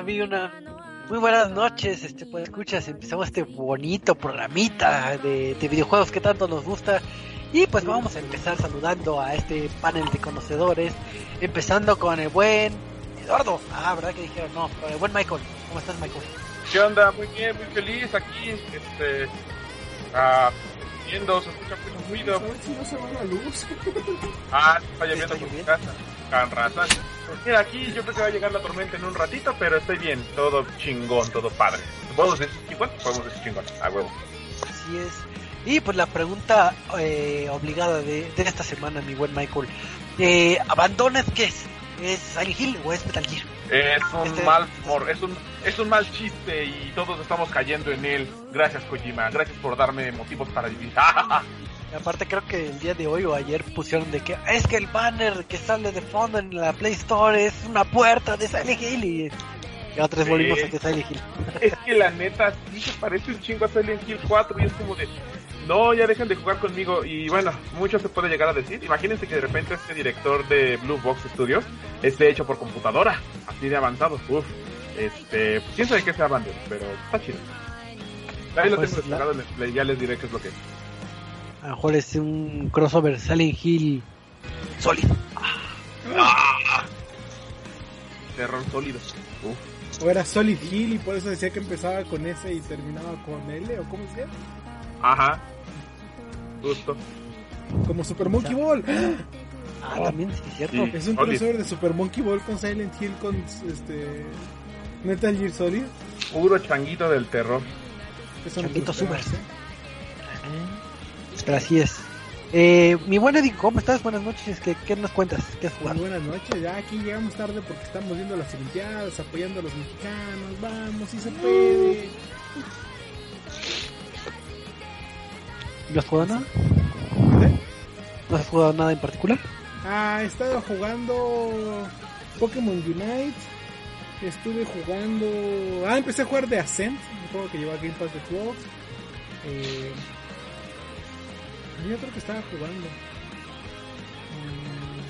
una muy buenas noches, este pues escuchas, empezamos este bonito programita de, videojuegos que tanto nos gusta y pues vamos a empezar saludando a este panel de conocedores, empezando con el buen Eduardo, ah, verdad que dijeron no, el buen Michael, ¿cómo estás Michael? ¿Qué onda? Muy bien, muy feliz aquí, este, ah, viendo, se escucha mucho ruido. A ver si no se va la luz. ah, está lloviendo por mi casa, con razón. Mira, aquí yo creo que va a llegar la tormenta en un ratito, pero estoy bien, todo chingón, todo padre. ¿Podemos decir chingón? Podemos decir chingón, a huevo. Así es. Y pues la pregunta eh, obligada de, de, esta semana, mi buen Michael. Eh, ¿Abandonas qué es? ¿Es Silent Hill o es Metal Gear? Es un este, mal es un, es un mal chiste y todos estamos cayendo en él. Gracias Kojima, gracias por darme motivos para vivir. aparte creo que el día de hoy o ayer pusieron de que es que el banner que sale de fondo en la Play Store es una puerta de Silent Hill y ya tres volvimos a Silent Hill. Es que la neta sí se parece un chingo a Silent Hill 4 y es como de no, ya dejen de jugar conmigo y bueno, mucho se puede llegar a decir. Imagínense que de repente este director de Blue Box Studios esté hecho por computadora, así de avanzado. Uf, este, pues quién sabe qué sea Banner, pero está chido. Ahí lo pues tengo descargado en el play, ya les diré qué es lo que es. A lo mejor es un crossover Silent Hill sólido. Ah. Terror sólido. O era Solid Hill y por eso decía que empezaba con S y terminaba con L, o cómo decía. Ajá. Justo. Como Super Monkey Ball. Ah, también sí, es cierto. es un crossover de Super Monkey Ball con Silent Hill con este Metal Gear Solid. Puro changuito del terror. Changuito super. Pero así es. Eh, mi buen Eddie, ¿cómo estás? Buenas noches. ¿Qué, qué nos cuentas? ¿Qué has jugado? buenas noches. Ya aquí llegamos tarde porque estamos viendo las Olimpiadas, apoyando a los mexicanos. Vamos, si se puede. ¿No has jugado nada? ¿No has jugado nada en particular? Ah, he estado jugando Pokémon Unite. Estuve jugando. Ah, empecé a jugar de Ascent, un juego que lleva Game Pass de Xbox. Eh, yo creo que estaba jugando. Mm,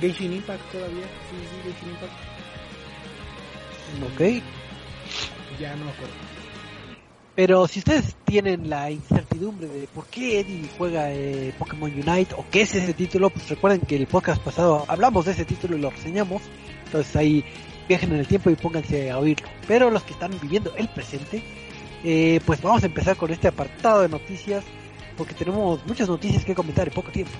Genshin Impact todavía. Sí, sí, Genshin Impact. Ok. Ya no me acuerdo. Pero si ustedes tienen la incertidumbre de por qué Eddie juega eh, Pokémon Unite o qué es ese título, pues recuerden que el podcast pasado hablamos de ese título y lo reseñamos. Entonces ahí viajen en el tiempo y pónganse a oírlo. Pero los que están viviendo el presente, eh, pues vamos a empezar con este apartado de noticias porque tenemos muchas noticias que comentar en poco tiempo.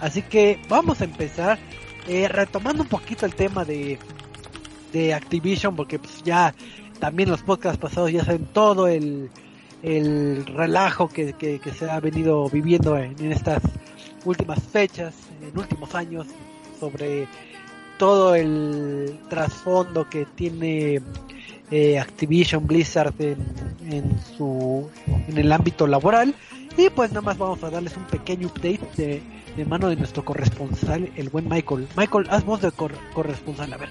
Así que vamos a empezar eh, retomando un poquito el tema de, de Activision porque pues ya también los podcasts pasados ya saben todo el, el relajo que, que, se ha venido viviendo en, estas últimas fechas, en últimos años, sobre todo el trasfondo que tiene eh, Activision Blizzard en, en, su en el ámbito laboral. Y pues nada más vamos a darles un pequeño update de, de mano de nuestro corresponsal el buen Michael. Michael haz voz de corresponsal a ver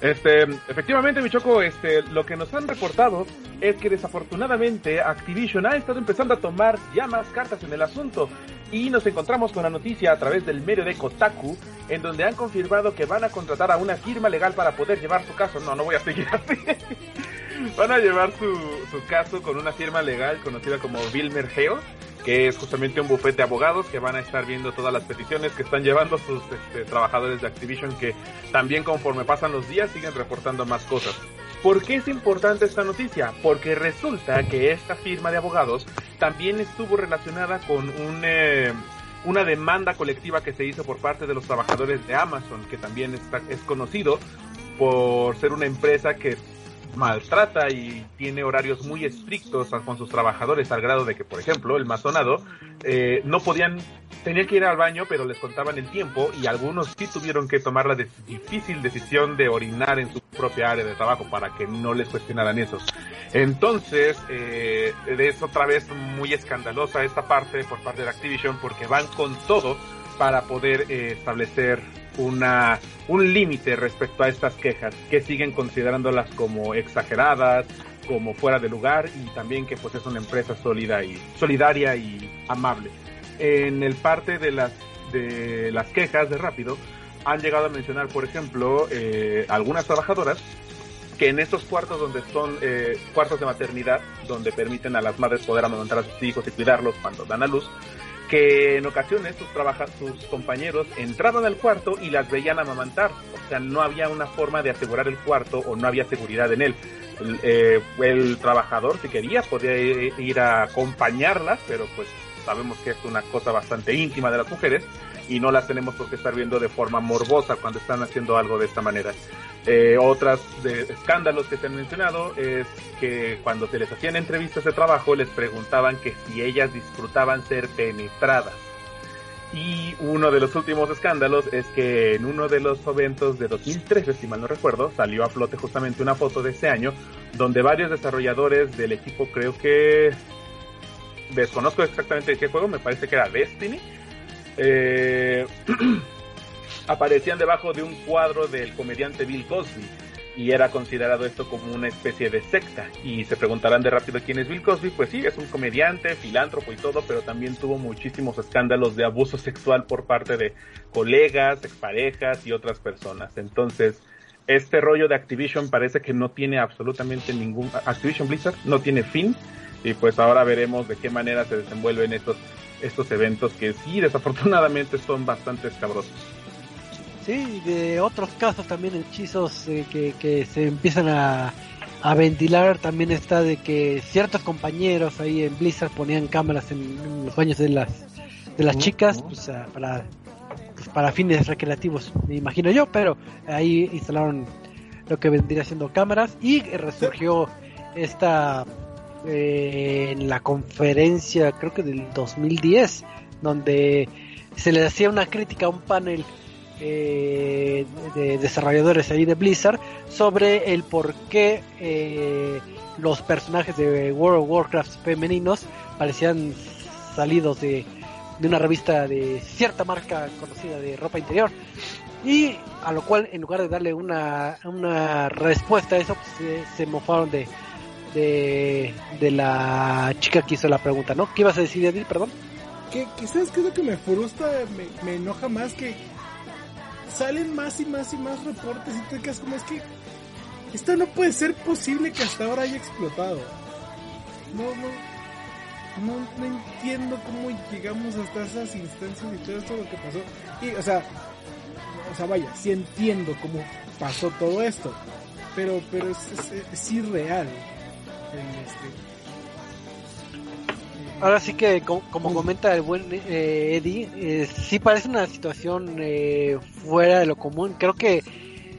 este, efectivamente, Michoco, este, lo que nos han reportado es que desafortunadamente Activision ha estado empezando a tomar ya más cartas en el asunto y nos encontramos con la noticia a través del medio de Kotaku en donde han confirmado que van a contratar a una firma legal para poder llevar su caso. No, no voy a seguir así. van a llevar su, su caso con una firma legal conocida como Wilmer Geo que es justamente un bufete de abogados que van a estar viendo todas las peticiones que están llevando sus este, trabajadores de Activision que también conforme pasan los días siguen reportando más cosas. ¿Por qué es importante esta noticia? Porque resulta que esta firma de abogados también estuvo relacionada con eh, una demanda colectiva que se hizo por parte de los trabajadores de Amazon, que también está, es conocido por ser una empresa que maltrata y tiene horarios muy estrictos con sus trabajadores al grado de que, por ejemplo, el masonado eh, no podían, tenían que ir al baño, pero les contaban el tiempo y algunos sí tuvieron que tomar la difícil decisión de orinar en su propia área de trabajo para que no les cuestionaran eso. Entonces, eh, es otra vez muy escandalosa esta parte por parte de Activision porque van con todo para poder eh, establecer una, un límite respecto a estas quejas, que siguen considerándolas como exageradas, como fuera de lugar y también que pues es una empresa sólida y solidaria y amable. En el parte de las de las quejas de rápido, han llegado a mencionar, por ejemplo, eh, algunas trabajadoras que en estos cuartos donde son eh, cuartos de maternidad, donde permiten a las madres poder amamantar a sus hijos y cuidarlos cuando dan a luz, que en ocasiones sus, trabaja sus compañeros entraban al cuarto y las veían amamantar. O sea, no había una forma de asegurar el cuarto o no había seguridad en él. El, eh, el trabajador, si quería, podía ir a acompañarlas, pero pues sabemos que es una cosa bastante íntima de las mujeres y no las tenemos por qué estar viendo de forma morbosa cuando están haciendo algo de esta manera. Eh, otras de escándalos que se han mencionado es que cuando se les hacían entrevistas de trabajo les preguntaban que si ellas disfrutaban ser penetradas. Y uno de los últimos escándalos es que en uno de los eventos de 2013, si mal no recuerdo, salió a flote justamente una foto de ese año donde varios desarrolladores del equipo, creo que desconozco exactamente de qué juego, me parece que era Destiny, eh, aparecían debajo de un cuadro del comediante Bill Cosby y era considerado esto como una especie de secta. Y se preguntarán de rápido quién es Bill Cosby. Pues sí, es un comediante, filántropo y todo, pero también tuvo muchísimos escándalos de abuso sexual por parte de colegas, exparejas y otras personas. Entonces, este rollo de Activision parece que no tiene absolutamente ningún... Activision Blizzard no tiene fin. Y pues ahora veremos de qué manera se desenvuelven estos, estos eventos que sí, desafortunadamente son bastante escabrosos. Sí, de otros casos también hechizos eh, que, que se empiezan a, a ventilar también está de que ciertos compañeros ahí en Blizzard ponían cámaras en, los baños de las de las chicas pues, para pues, para fines recreativos me imagino yo pero ahí instalaron lo que vendría siendo cámaras y resurgió esta eh, en la conferencia creo que del 2010 donde se le hacía una crítica a un panel eh, de desarrolladores ahí de Blizzard sobre el por qué eh, los personajes de World of Warcraft femeninos parecían salidos de, de una revista de cierta marca conocida de ropa interior. Y a lo cual, en lugar de darle una, una respuesta a eso, pues, se, se mofaron de, de, de la chica que hizo la pregunta, ¿no? ¿Qué ibas a decir, Eddie? Perdón. Que, que sabes qué es lo que me frustra, me, me enoja más que salen más y más y más reportes y te quedas como es que esto no puede ser posible que hasta ahora haya explotado. No, no, no, no entiendo cómo llegamos hasta esas instancias y todo esto lo que pasó. Y, o sea, o sea, vaya, sí entiendo cómo pasó todo esto, pero, pero es, es irreal. Ahora sí que, como, comenta el buen eh, Eddie, eh, sí parece una situación eh, fuera de lo común. Creo que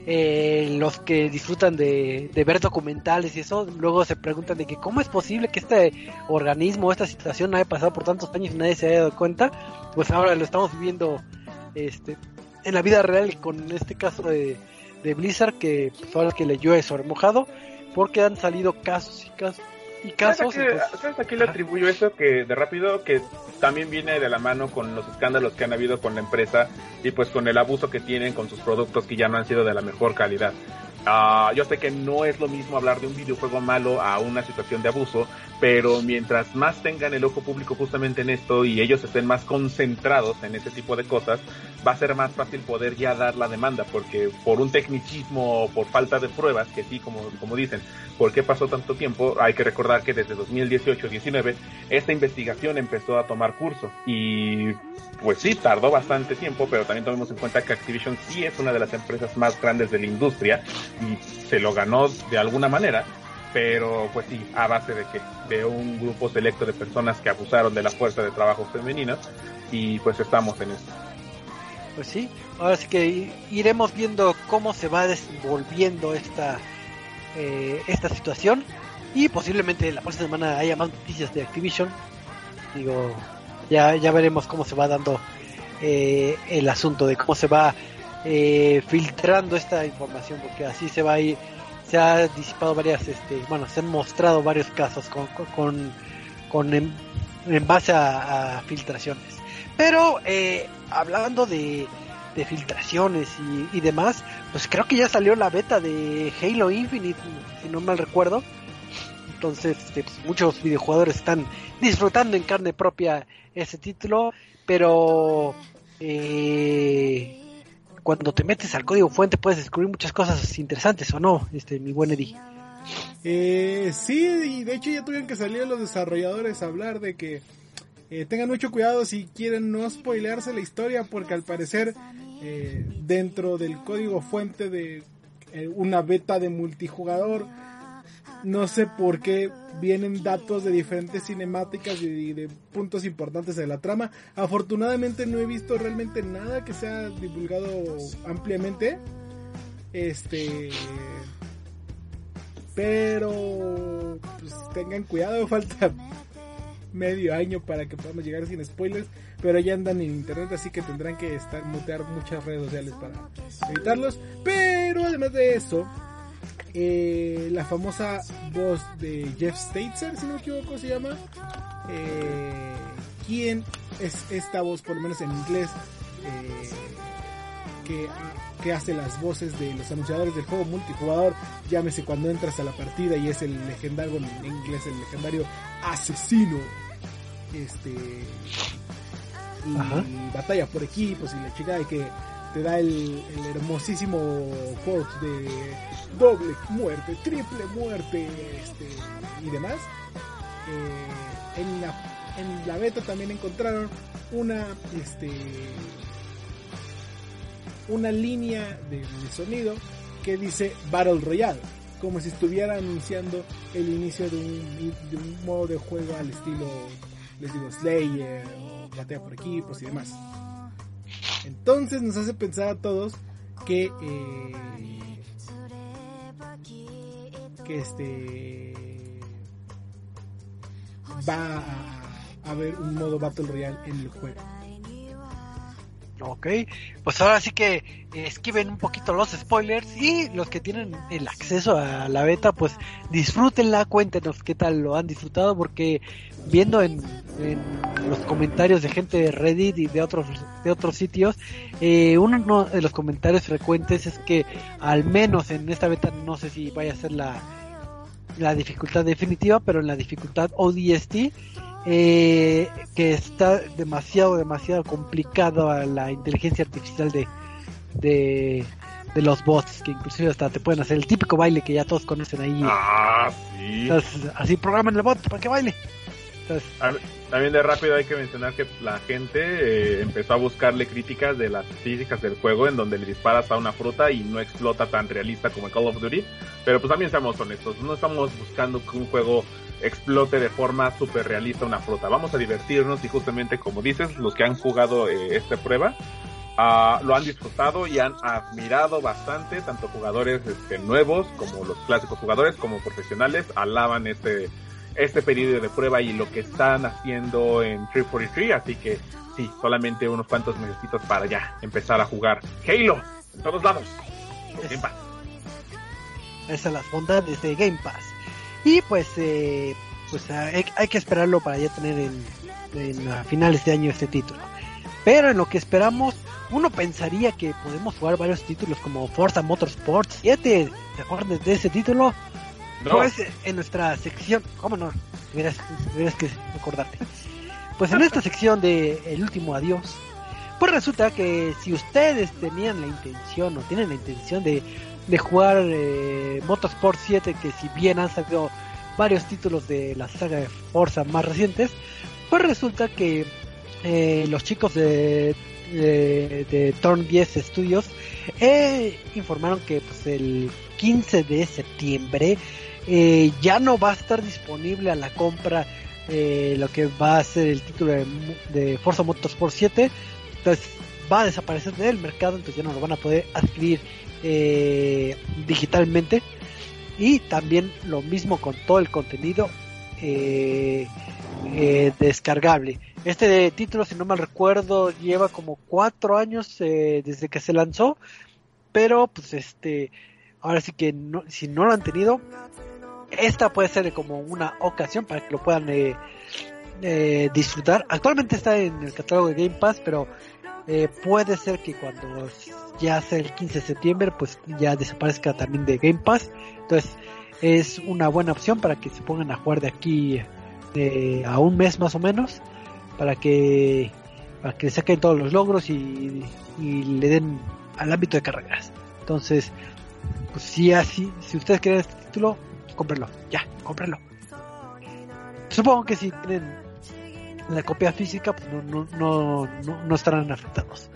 eh, los que disfrutan de, de, ver documentales y eso, luego se preguntan de que cómo es posible que este organismo, esta situación haya pasado por tantos años y nadie se haya dado cuenta. Pues ahora lo estamos viviendo este, en la vida real con este caso de, Blizzard que pues, ahora que leyó es mojado, porque han salido casos y casos y casos. ¿Sabes a, qué, ¿Sabes a qué le atribuyo eso? Que de rápido, que también viene de la mano con los escándalos que han habido con la empresa y pues con el abuso que tienen con sus productos que ya no han sido de la mejor calidad. Uh, yo sé que no es lo mismo hablar de un videojuego malo a una situación de abuso, pero mientras más tengan el ojo público justamente en esto y ellos estén más concentrados en ese tipo de cosas, va a ser más fácil poder ya dar la demanda, porque por un tecnicismo o por falta de pruebas, que sí, como, como dicen, ¿por qué pasó tanto tiempo? Hay que recordar que desde 2018-19 esta investigación empezó a tomar curso y pues sí, tardó bastante tiempo, pero también tomemos en cuenta que Activision sí es una de las empresas más grandes de la industria se lo ganó de alguna manera, pero pues sí, a base de que de un grupo selecto de personas que abusaron de la fuerza de trabajo femenina y pues estamos en esto. Pues sí, ahora sí que iremos viendo cómo se va desenvolviendo esta eh, esta situación y posiblemente la próxima semana haya más noticias de Activision. Digo, ya, ya veremos cómo se va dando eh, el asunto de cómo se va eh, filtrando esta información, porque así se va a ir, se ha disipado varias, este, bueno, se han mostrado varios casos con, con, con en, base a, filtraciones. Pero eh, hablando de, de filtraciones y, y, demás, pues creo que ya salió la beta de Halo Infinite, si no mal recuerdo. Entonces, este, pues, muchos videojugadores están disfrutando en carne propia ese título, pero eh, cuando te metes al código fuente puedes descubrir muchas cosas interesantes, ¿o no, este, mi buen Eddie? Eh, sí, y de hecho ya tuvieron que salir los desarrolladores a hablar de que eh, tengan mucho cuidado si quieren no spoilearse la historia, porque al parecer eh, dentro del código fuente de eh, una beta de multijugador, no sé por qué vienen datos de diferentes cinemáticas y de, puntos importantes de la trama. Afortunadamente no he visto realmente nada que sea divulgado ampliamente. Este. Pero. Pues tengan cuidado, falta medio año para que podamos llegar sin spoilers. Pero ya andan en internet, así que tendrán que estar mutear muchas redes sociales para evitarlos. Pero además de eso, eh, la famosa voz de Jeff Stater, si no me equivoco, se llama. Eh, ¿Quién es esta voz, por lo menos en inglés, eh, que, que, hace las voces de los anunciadores del juego multijugador? Llámese cuando entras a la partida y es el legendario, en inglés, el legendario asesino. Este. Y, batalla por equipos y la chica y que te da el, hermosísimo quote de doble muerte, triple muerte este, y demás. Eh, en, la, en la beta también encontraron una este una línea de, sonido que dice Battle Royale, como si estuviera anunciando el inicio de un, modo de juego al estilo, les digo, Slayer o Batalla por equipos y demás. Entonces nos hace pensar a todos que eh, que este va a, haber un modo Battle Royale en el juego. Ok, pues ahora sí que esquiven un poquito los spoilers y los que tienen el acceso a la beta, pues disfrútenla, cuéntenos qué tal lo han disfrutado, porque viendo en, en los comentarios de gente de Reddit y de otros de otros sitios, eh, uno de los comentarios frecuentes es que al menos en esta beta no sé si vaya a ser la la dificultad definitiva, pero en la dificultad ODST eh, que está demasiado, demasiado complicado a la inteligencia artificial de, de, de, los bots, que inclusive hasta te pueden hacer el típico baile que ya todos conocen ahí. Ah, sí. Entonces, así programan el bot para que baile. Entonces, también de rápido hay que mencionar que la gente eh, empezó a buscarle críticas de las físicas del juego en donde le disparas a una fruta y no explota tan realista como en Call of Duty. Pero pues también seamos honestos, no estamos buscando que un juego explote de forma súper realista una fruta. Vamos a divertirnos y justamente como dices, los que han jugado eh, esta prueba uh, lo han disfrutado y han admirado bastante, tanto jugadores este, nuevos como los clásicos jugadores como profesionales, alaban este este periodo de prueba y lo que están haciendo en 343, así que sí, solamente unos cuantos meses para ya empezar a jugar Halo en todos lados. Por Game Pass. Esas son las bondades de Game Pass. Y pues, eh, pues hay, hay, que esperarlo para ya tener en, en a finales de año este título. Pero en lo que esperamos, uno pensaría que podemos jugar varios títulos como Forza Motorsport 7. ¿Te acuerdas de ese título? No. Pues en nuestra sección, ¿cómo no? Tuvieras, que recordarte. Pues en esta sección de El último adiós, pues resulta que si ustedes tenían la intención o tienen la intención de, de jugar eh, Motorsport 7, que si bien han salido varios títulos de la saga de Forza más recientes, pues resulta que eh, los chicos de, de, Turn 10 Studios eh, informaron que pues el 15 de septiembre ya no va a estar disponible a la compra lo que va a ser el título de, de, Forza Motorsport 7 entonces va a desaparecer del mercado entonces ya no lo van a poder adquirir eh, digitalmente. Y también lo mismo con todo el contenido eh, descargable. Este título si no mal recuerdo lleva como cuatro años desde que se lanzó pero pues este ahora sí que no, si no lo han tenido esta puede ser como una ocasión para que lo puedan eh, eh, disfrutar. Actualmente está en el catálogo de Game Pass, pero eh, puede ser que cuando ya sea el 15 de septiembre, pues ya desaparezca también de Game Pass. Entonces es una buena opción para que se pongan a jugar de aquí a un mes más o menos, para que para que saquen todos los logros y, y le den al ámbito de carreras. Entonces, pues si así, si ustedes quieren este título, cómprenlo, ya, cómprenlo. Supongo que si tienen la copia física, pues no, no, no, no, estarán afectados.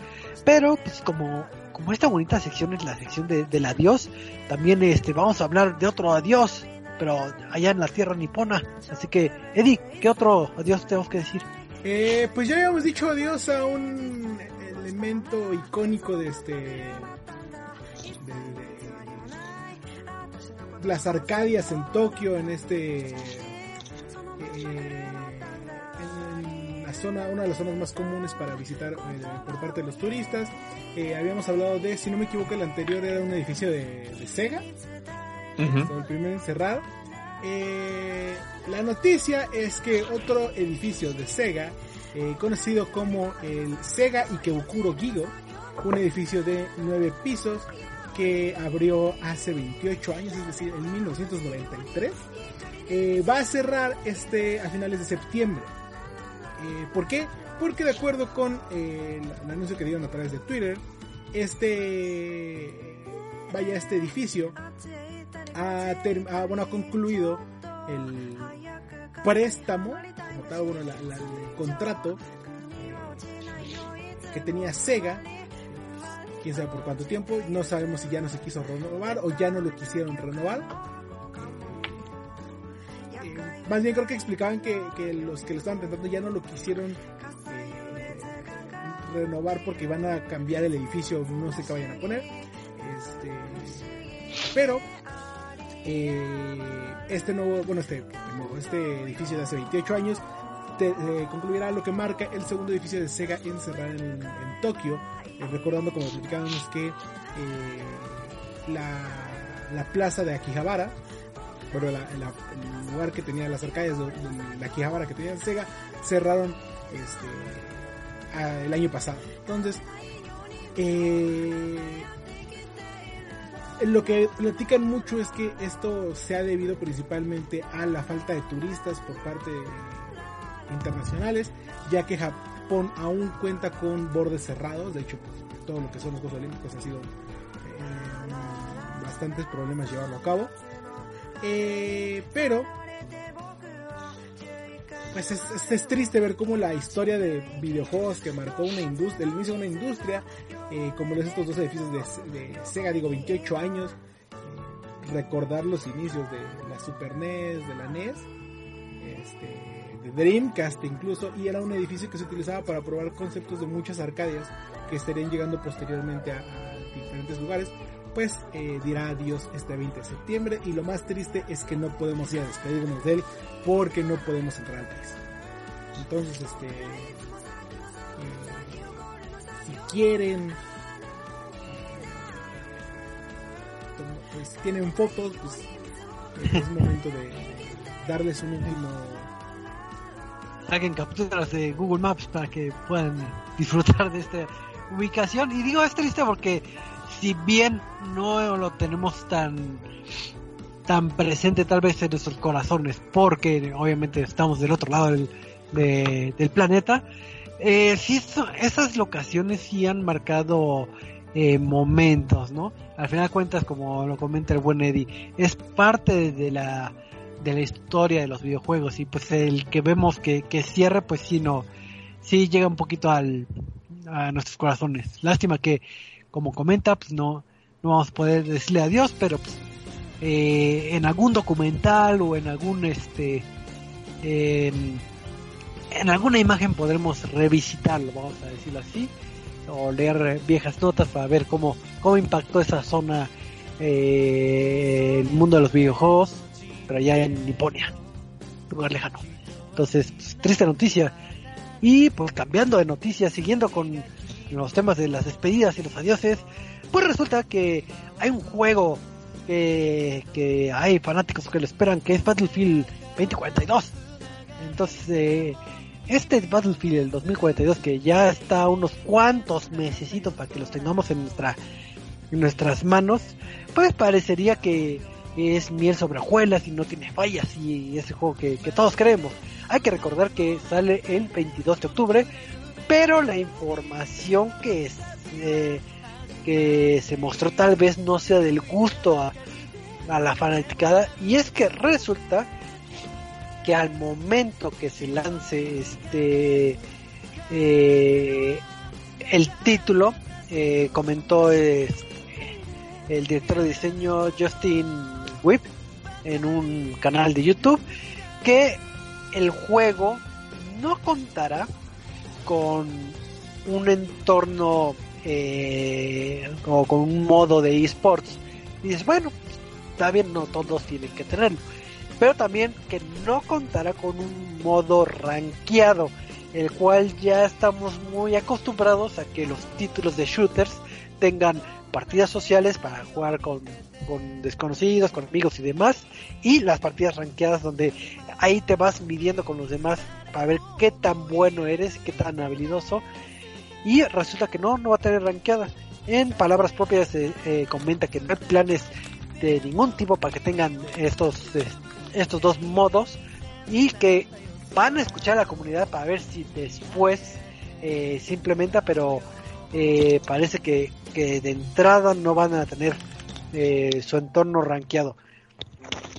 Pero, pues como, como esta bonita sección es la sección de, del adiós, también este, vamos a hablar de otro adiós, pero allá en la tierra nipona. Así que, Eddie, ¿qué otro adiós tenemos que decir? Eh, pues ya habíamos dicho adiós a un elemento icónico de este. De, las Arcadias en Tokio, en este. Eh, en zona, una de las zonas más comunes para visitar eh, por parte de los turistas. Eh, habíamos hablado de, si no me equivoco, el anterior era un edificio de, de Sega. El primer encerrado. Eh, la noticia es que otro edificio de Sega, eh, conocido como el Sega Ikebukuro Gigo, un edificio de 9 pisos que abrió hace 28 años, es decir, en 1993, eh, va a cerrar este a finales de septiembre. ¿Por qué? Porque de acuerdo con el, anuncio que dieron a través de Twitter, este vaya este edificio ha, bueno, ha concluido el préstamo, el contrato eh, que tenía Sega, quién sabe por cuánto tiempo, no sabemos si ya no se quiso renovar o ya no lo quisieron renovar. Eh, eh, más bien creo que explicaban que, los que lo estaban rentando ya no lo quisieron renovar porque van a cambiar el edificio, no sé qué vayan a poner. Este, pero eh, este nuevo, bueno, este, este edificio de hace 28 años eh, concluirá lo que marca el segundo edificio de Sega en cerrar en, Tokio, eh, recordando como platicábamos que la, plaza de Akihabara, bueno, el lugar que tenía las arcades de, la Akihabara que tenía Sega, cerraron este, el año pasado. Entonces, eh, lo que platican mucho es que esto se ha debido principalmente a la falta de turistas por parte internacionales, ya que Japón aún cuenta con bordes cerrados, de hecho pues, todo lo que son los Juegos Olímpicos ha sido eh, bastantes problemas llevarlo a cabo, eh, pero pues es, triste ver cómo la historia de videojuegos que marcó una industria, el inicio de una industria, eh, como los estos dos edificios de, Sega, digo 28 años, eh, recordar los inicios de la Super NES, de la NES, este, de Dreamcast incluso, y era un edificio que se utilizaba para probar conceptos de muchas arcadias que estarían llegando posteriormente a, diferentes lugares pues eh, dirá adiós este 20 de septiembre y lo más triste es que no podemos ir a despedirnos de él porque no podemos entrar al país. Entonces, este, eh, si quieren, eh, pues tienen fotos, pues es momento de darles un último saquen capturas de Google Maps para que puedan disfrutar de esta ubicación. Y digo es triste porque si bien no lo tenemos tan tan presente tal vez en nuestros corazones, porque obviamente estamos del otro lado del, del planeta, eh, sí, esas locaciones sí han marcado eh, momentos, ¿no? Al final de cuentas, como lo comenta el buen Eddie, es parte de la de la historia de los videojuegos y pues el que vemos que, que cierre pues sí no sí llega un poquito al a nuestros corazones lástima que como comenta pues no no vamos a poder decirle adiós pero pues eh, en algún documental o en algún este en alguna imagen podremos revisitarlo vamos a decirlo así o leer viejas notas para ver cómo cómo impactó esa zona eh, el mundo de los videojuegos pero allá en Niponia lugar lejano. Entonces pues, triste noticia. Y pues cambiando de noticias siguiendo con los temas de las despedidas y los adioses pues resulta que hay un juego que, hay fanáticos que lo esperan, que es Battlefield 2042. Entonces, eh, este Battlefield el 2042 que ya está unos cuantos mesecitos para que los tengamos en nuestra en nuestras manos, pues parecería que es miel sobre hojuelas y no tiene fallas y ese juego que, todos queremos. Hay que recordar que sale el 22 de octubre, pero la información eh, que se mostró tal vez no sea del gusto a, a la fanaticada y es que resulta que al momento que se lance este eh, el título eh, comentó este, el director de diseño Justin Whip en un canal de YouTube que el juego no contará con un entorno eh, o con un modo de esports. Y dices, bueno, está bien, no todos tienen que tenerlo. Pero también que no contará con un modo rankeado, el cual ya estamos muy acostumbrados a que los títulos de shooters tengan partidas sociales para jugar con, con desconocidos, con amigos y demás, y las partidas rankeadas donde ahí te vas midiendo con los demás para ver qué tan bueno eres, qué tan habilidoso, y resulta que no, no va a tener rankeada. En palabras propias se eh, comenta que no hay planes de ningún tipo para que tengan estos, eh, estos dos modos y que van a escuchar a la comunidad para ver si después eh, se implementa, pero eh, parece que, que, de entrada no van a tener eh, su entorno rankeado.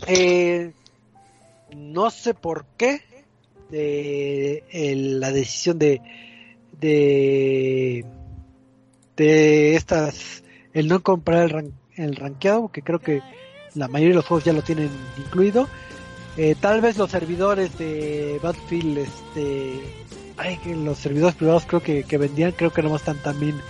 Eh, no sé por qué de, la decisión de de de estas el no comprar el, ran, el rankeado que creo que la mayoría de los juegos ya lo tienen incluido. Eh, tal vez los servidores de Battlefield este ay, que los servidores privados creo que, que vendían creo que no están también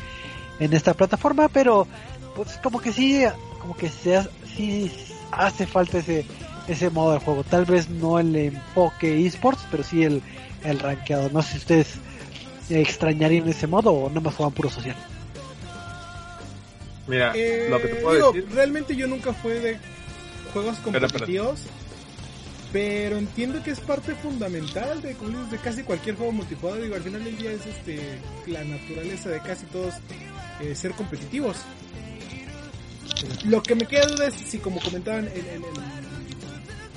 en esta plataforma pero pues como que sí como que se sí hace falta ese ese modo de juego tal vez no el enfoque esports pero sí el el rankeado no sé si ustedes extrañarían ese modo o no más juegan puro social Mira, Eh, lo que te puedo digo, decir. realmente yo nunca fui de juegos competitivos, pero entiendo que es parte fundamental de, como dices, de casi cualquier juego multijugador. Digo, al final del día es este la naturaleza de casi todos eh, ser competitivos. Lo que me queda duda es si, como comentaban, el, el- el-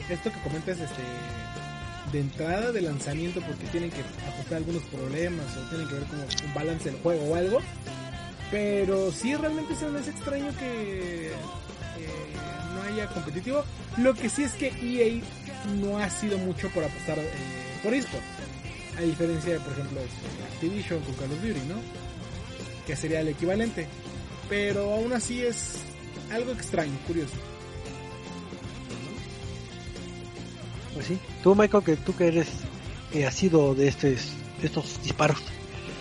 esto que comentas este, de entrada de lanzamiento, porque tienen que ajustar algunos problemas o tienen que ver como un balance del juego o algo. Pero sí, realmente se me hace extraño que eh, no haya competitivo. Lo que sí es que EA no ha sido mucho por apostar eh, por eSport. A diferencia de, por ejemplo, este, Activision con Call of Duty, ¿no? Que sería el equivalente. Pero aún así es algo extraño, curioso. Tú Michael que tú que eres que has sido de estos de estos disparos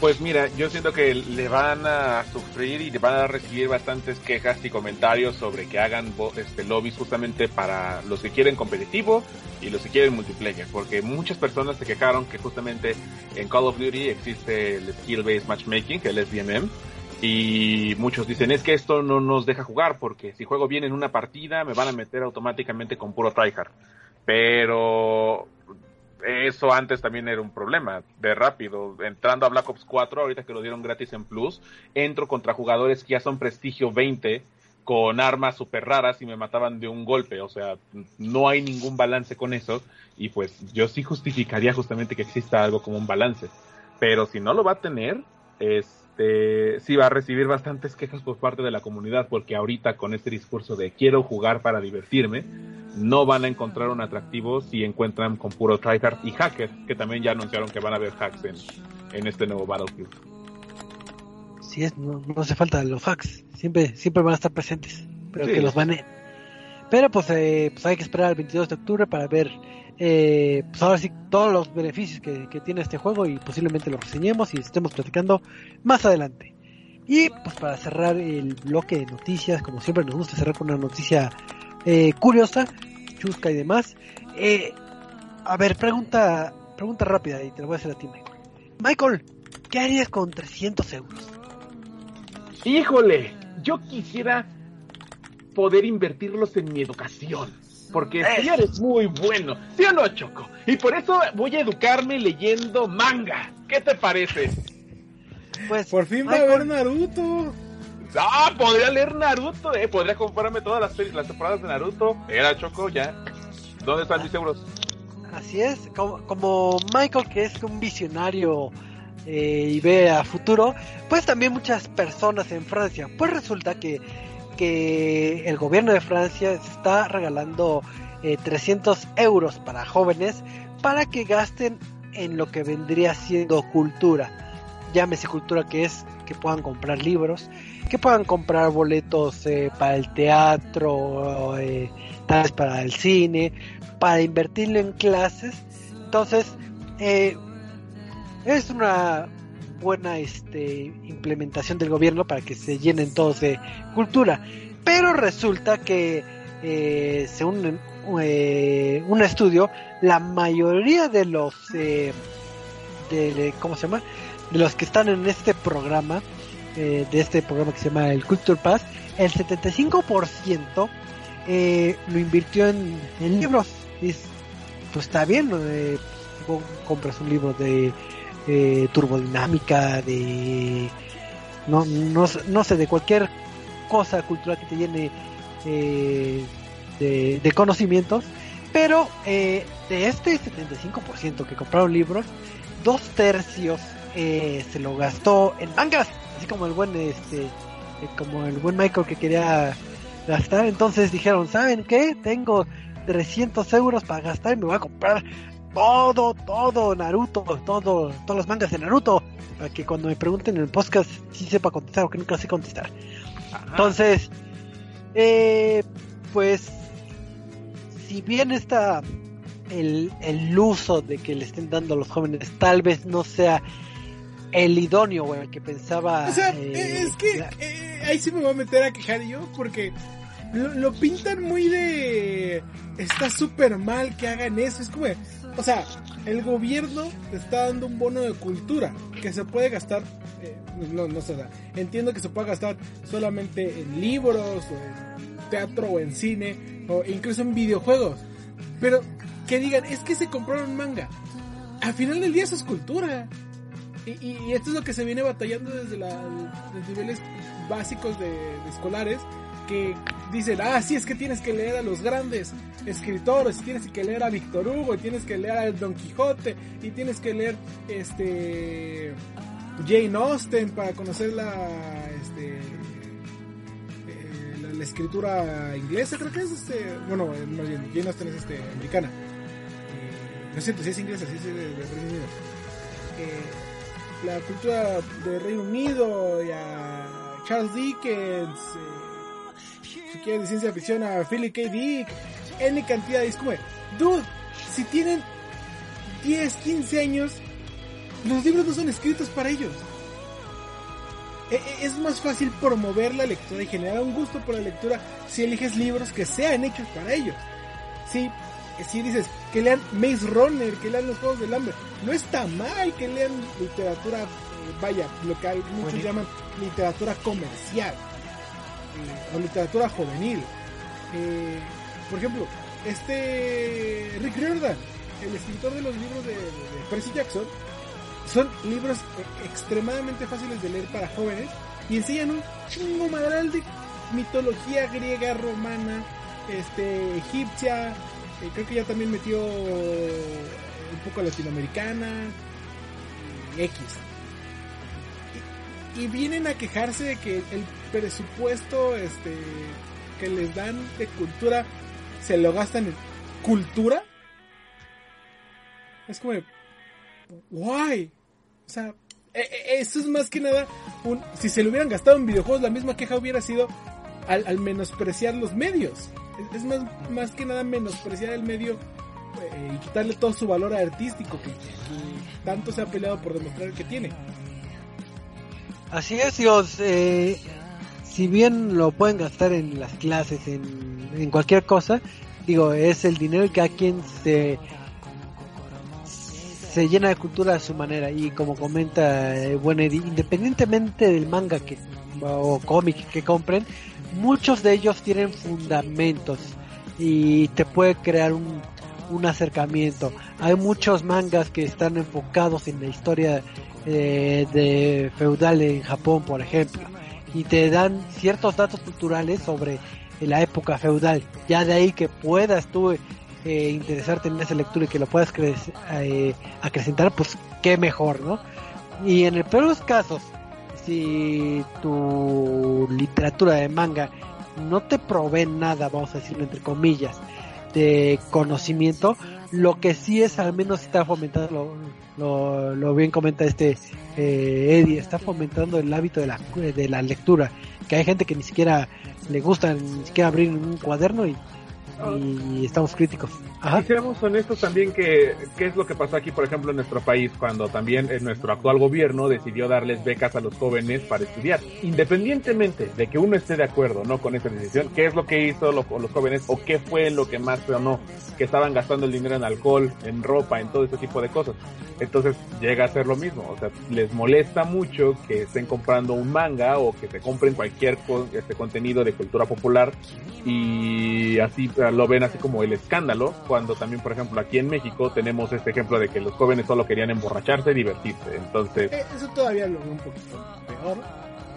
Pues mira, yo siento que le van a sufrir y le van a recibir bastantes quejas y comentarios sobre que hagan este lobbies justamente para los que quieren competitivo y los que quieren multiplayer, porque muchas personas se quejaron que justamente en Call of Duty existe el skill based matchmaking, el SBMM, y muchos dicen es que esto no nos deja jugar porque si juego bien en una partida me van a meter automáticamente con puro tryhard. Pero eso antes también era un problema de rápido. Entrando a Black Ops 4, ahorita que lo dieron gratis en Plus, entro contra jugadores que ya son prestigio 20 con armas super raras y me mataban de un golpe. O sea, no hay ningún balance con eso. Y pues yo sí justificaría justamente que exista algo como un balance. Pero si no lo va a tener, este, sí va a recibir bastantes quejas por parte de la comunidad porque ahorita con este discurso de quiero jugar para divertirme, no van a encontrar un atractivo si encuentran con puro tryhard y hacker, que también ya anunciaron que van a haber hacks en, en este nuevo Battlefield. si es no, no hace falta los hacks siempre siempre van a estar presentes pero Sí. que los baneen pero pues, eh, pues hay que esperar al 22 de octubre para ver eh, pues ahora sí todos los beneficios que, que tiene este juego y posiblemente los reseñemos y estemos platicando más adelante y pues para cerrar el bloque de noticias como siempre nos gusta cerrar con una noticia eh, curiosa chusca y demás eh, a ver pregunta pregunta rápida y te la voy a hacer a ti Michael Michael ¿qué harías con 300 euros? Híjole, yo quisiera poder invertirlos en mi educación. Porque tú eres muy bueno, ¿sí o no, Choco? Y por eso voy a educarme leyendo manga. ¿Qué te parece? Pues Por fin va a haber Naruto. Ah, podría leer Naruto, eh. Podría comprarme todas las, series- las temporadas de Naruto. Era Choco, ya. ¿Dónde están mis euros? Así es, como, como Michael que es un visionario eh, y ve a futuro, pues también muchas personas en Francia. Pues resulta que, que el gobierno de Francia está regalando 300 eh, euros para jóvenes para que gasten en lo que vendría siendo cultura. Llámese cultura que es que puedan comprar libros, que puedan comprar boletos eh, para el teatro, eh, tal vez para el cine, para invertirlo en clases. Entonces, eh, es una buena este, implementación del gobierno para que se llenen todos de cultura. Pero resulta que, según un estudio, la mayoría de los, de, ¿cómo se llama? De los que están en este programa, eh, de este programa que se llama el Culture Pass, el 75% eh, lo invirtió en, libros. Y pues está bien, eh, compras un libro de eh, turbodinámica, de no, no, no sé, de cualquier cosa cultural que te llene de, de, conocimientos, pero de este 75% que compraron libros, dos tercios se lo gastó en mangas así como el buen este eh, como el buen Michael que quería gastar. Entonces dijeron saben qué tengo 300 euros para gastar y me voy a comprar todo todo Naruto todo todos los mangas de Naruto para que cuando me pregunten en el podcast sí sepa contestar o que nunca sé contestar entonces eh, pues si bien está el, el uso de que le estén dando a los jóvenes tal vez no sea el idóneo, güey, el que pensaba. O sea, eh, es que eh, ahí sí me voy a meter a quejar yo, porque lo, pintan muy de. Está súper mal que hagan eso. Es como, o sea, el gobierno está dando un bono de cultura que se puede gastar. Eh, no, no sé, entiendo que se puede gastar solamente en libros, o en teatro, o en cine, o incluso en videojuegos. Pero que digan, es que se compraron manga. Al final del día eso es cultura. Y, esto es lo que se viene batallando desde los niveles básicos de, escolares, que dicen, ah, sí, es que tienes que leer a los grandes escritores, tienes que leer a Víctor Hugo, y tienes que leer a Don Quijote, y tienes que leer este Jane Austen para conocer la, este, eh, la, escritura inglesa, creo que es este, bueno, más bien, Jane Austen es este, americana. Eh, sé si es inglesa, si es de, de Reino Unido. Eh, la cultura del Reino Unido y a Charles Dickens, eh, si quieres de ciencia ficción a Philip K. Dick, N cantidad de como, dude, si tienen 10, 15 años, los libros no son escritos para ellos. E, e, es más fácil promover la lectura y generar un gusto por la lectura si eliges libros que sean hechos para ellos. Si si dices que lean Maze Runner, que lean los Juegos del Hambre, no está mal que lean literatura, eh, vaya, lo que muchos llaman literatura comercial literatura juvenil. Eh, por ejemplo, este Rick Riordan, el escritor de los libros de, Percy Jackson, son libros extremadamente fáciles de leer para jóvenes y enseñan un chingo madral de mitología griega, romana, este, egipcia, eh, creo que ya también metió un poco latinoamericana, X. Y, vienen a quejarse de que el presupuesto este que les dan de cultura se lo gastan en cultura. Es como, guay. O sea, e, e, eso es más que nada un, si se lo hubieran gastado en videojuegos, la misma queja hubiera sido al, menospreciar los medios es más, más que nada menospreciar el medio eh, y quitarle todo su valor artístico que, tanto se ha peleado por demostrar que tiene. Así es, Dios. Eh, si bien lo pueden gastar en las clases, en, en cualquier cosa, digo, es el dinero que a quien se se llena de cultura a su manera y como comenta eh, bueno independientemente del manga que o cómic que compren muchos de ellos tienen fundamentos y te puede crear un, un acercamiento. Hay muchos mangas que están enfocados en la historia eh, de feudal en Japón, por ejemplo, y te dan ciertos datos culturales sobre la época feudal. Ya de ahí que puedas tú eh, interesarte en esa lectura y que lo puedas eh, acrecentar, pues qué mejor, ¿no? Y en el peor de los casos, si tu literatura de manga no te provee nada, vamos a decirlo entre comillas, de conocimiento, lo que sí es al menos está fomentando, lo, lo, bien comenta este eh, Eddie, está fomentando el hábito de la, de la lectura, que hay gente que ni siquiera le gusta ni siquiera abrir un cuaderno y y estamos críticos. Ajá. Y seamos honestos también que qué es lo que pasó aquí, por ejemplo, en nuestro país, cuando también en nuestro actual gobierno decidió darles becas a los jóvenes para estudiar. Independientemente de que uno esté de acuerdo no con esa decisión, ¿qué es lo que hizo los jóvenes o qué fue lo que más o no? Que estaban gastando el dinero en alcohol, en ropa, en todo ese tipo de cosas. Entonces llega a ser lo mismo, o sea, les molesta mucho que estén comprando un manga o que se compren cualquier este contenido de cultura popular y así lo ven así como el escándalo, cuando también, por ejemplo, aquí en México tenemos este ejemplo de que los jóvenes solo querían emborracharse y divertirse. Entonces... Eh, eso todavía lo veo un poquito peor.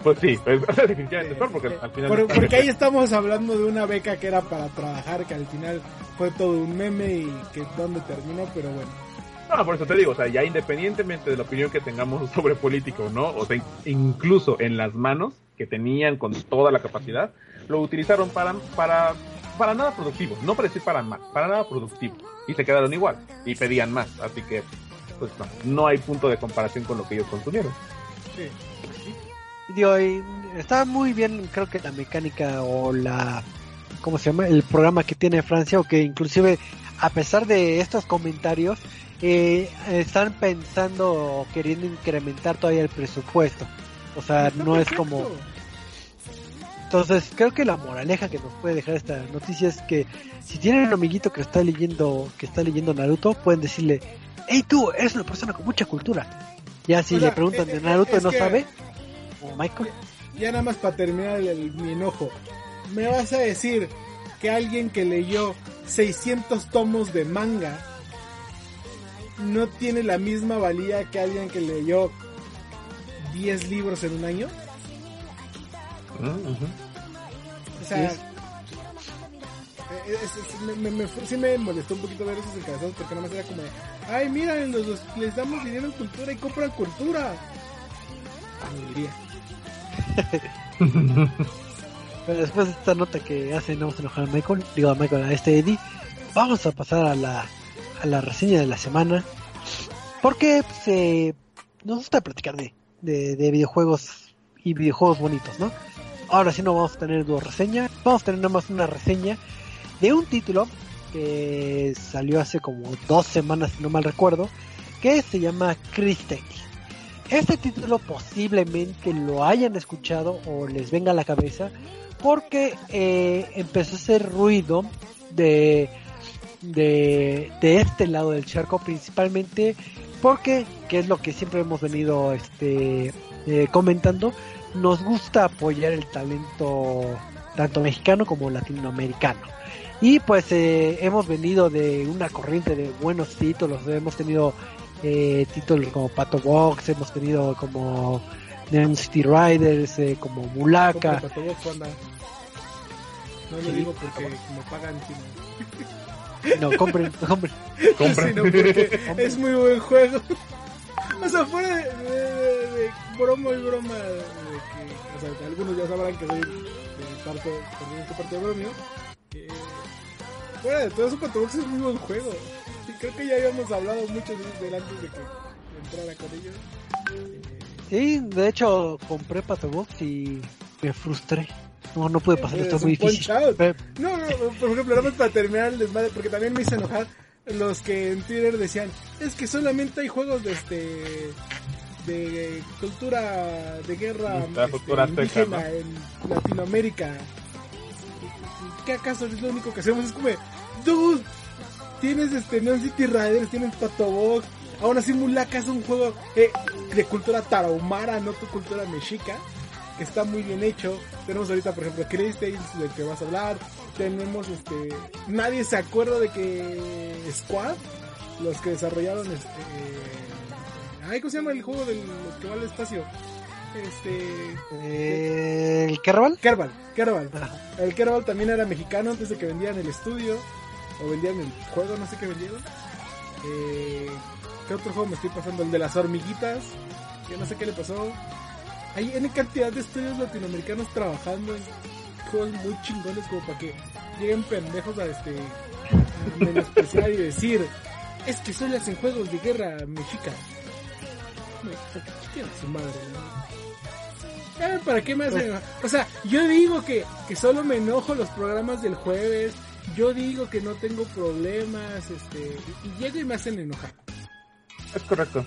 Pues sí, es, definitivamente peor porque al final... porque ahí estamos hablando de una beca que era para trabajar, que al final fue todo un meme y que dónde terminó, pero bueno. No, por eso te digo, o sea, ya independientemente de la opinión que tengamos sobre política o no, o sea, incluso en las manos que tenían con toda la capacidad, lo utilizaron para, para para nada productivo, no para decir para más, para nada productivo. Y se quedaron igual y pedían más, así que pues no, no hay punto de comparación con lo que ellos consumieron. Sí. está muy bien, creo que la mecánica o la, ¿cómo se llama? El programa que tiene Francia o que inclusive a pesar de estos comentarios, eh, están pensando o queriendo incrementar todavía el presupuesto. O sea, no es como entonces, creo que la moraleja que nos puede dejar esta noticia es que si tienen un amiguito que está leyendo, que está leyendo Naruto, pueden decirle, hey tú, eres una persona con mucha cultura. Ya si le preguntan de Naruto y no sabe, o Michael. Ya nada más para terminar el, mi enojo. Me vas a decir que alguien que leyó 600 tomos de manga no tiene la misma valía que alguien que leyó 10 libros en un año? O sea, me, me, sí me molestó un poquito ver esos encabezados porque nada más era como, ay, mira, los, les damos dinero en cultura y compran cultura. diría. Pero después de esta nota que hace no vamos a enojar a Michael, digo a Michael, a este Eddie, vamos a pasar a la, a la reseña de la semana. Porque pues, eh, nos gusta platicar de, de, de videojuegos y videojuegos bonitos, ¿no? Ahora sí no vamos a tener dos reseñas, vamos a tener nada más una reseña de un título que salió hace como dos semanas, si no mal recuerdo, que se llama Christine. Este título posiblemente lo hayan escuchado o les venga a la cabeza porque eh, empezó a hacer ruido de, de, este lado del charco, principalmente porque, que es lo que siempre hemos venido este, eh, comentando, nos gusta apoyar el talento tanto mexicano como latinoamericano. Y pues eh, hemos venido de una corriente de buenos títulos, hemos tenido eh, títulos como Pato Box, hemos tenido como Neon City Riders, eh, como Mulaka. No lo digo porque me pagan. No, compren, compren. compren. es muy buen juego. O sea, fuera de, de broma y broma algunos ya sabrán que soy de parte, de parte de bromio. Que fuera de todo eso, Box es muy buen juego. Y creo que ya habíamos hablado mucho de él antes de que entrara con ellos. Sí, de hecho compré Box y me frustré. No, no pude pasar, esto es muy difícil. No, no, por ejemplo, nada más para terminar el desmadre, porque también me hice enojar los que en Twitter decían, es que solamente hay juegos de este de cultura de guerra este, indígena en Latinoamérica. ¿Qué acaso es lo único que hacemos? Es como, dude, tienes este Neon City Riders, tienes Patobox, aún así Mulaka es un juego eh, de cultura tarahumara, no tu cultura mexica, que está muy bien hecho. Tenemos ahorita, por ejemplo, Chris Tales, del que vas a hablar. Tenemos este. Nadie se acuerda de que Squad, los que desarrollaron este Ay, ¿cómo se llama el juego del que va al espacio? Este. ¿El Kerbal? Kerbal, Kerbal. El Kerbal también era mexicano antes de que vendían el estudio. O vendían el juego, no sé qué vendieron. Eh, ¿Qué otro juego me estoy pasando? El de las hormiguitas. que no sé qué le pasó. Hay N cantidad de estudios latinoamericanos trabajando en juegos muy chingones como para que lleguen pendejos a este a menospreciar y decir es que solo hacen juegos de guerra mexica. Su madre, ¿no? Eh, ¿Para qué me hacen? O sea, yo digo que, que solo me enojo los programas del jueves. Yo digo que no tengo problemas, este, y, llego y me hacen enojar. Es correcto.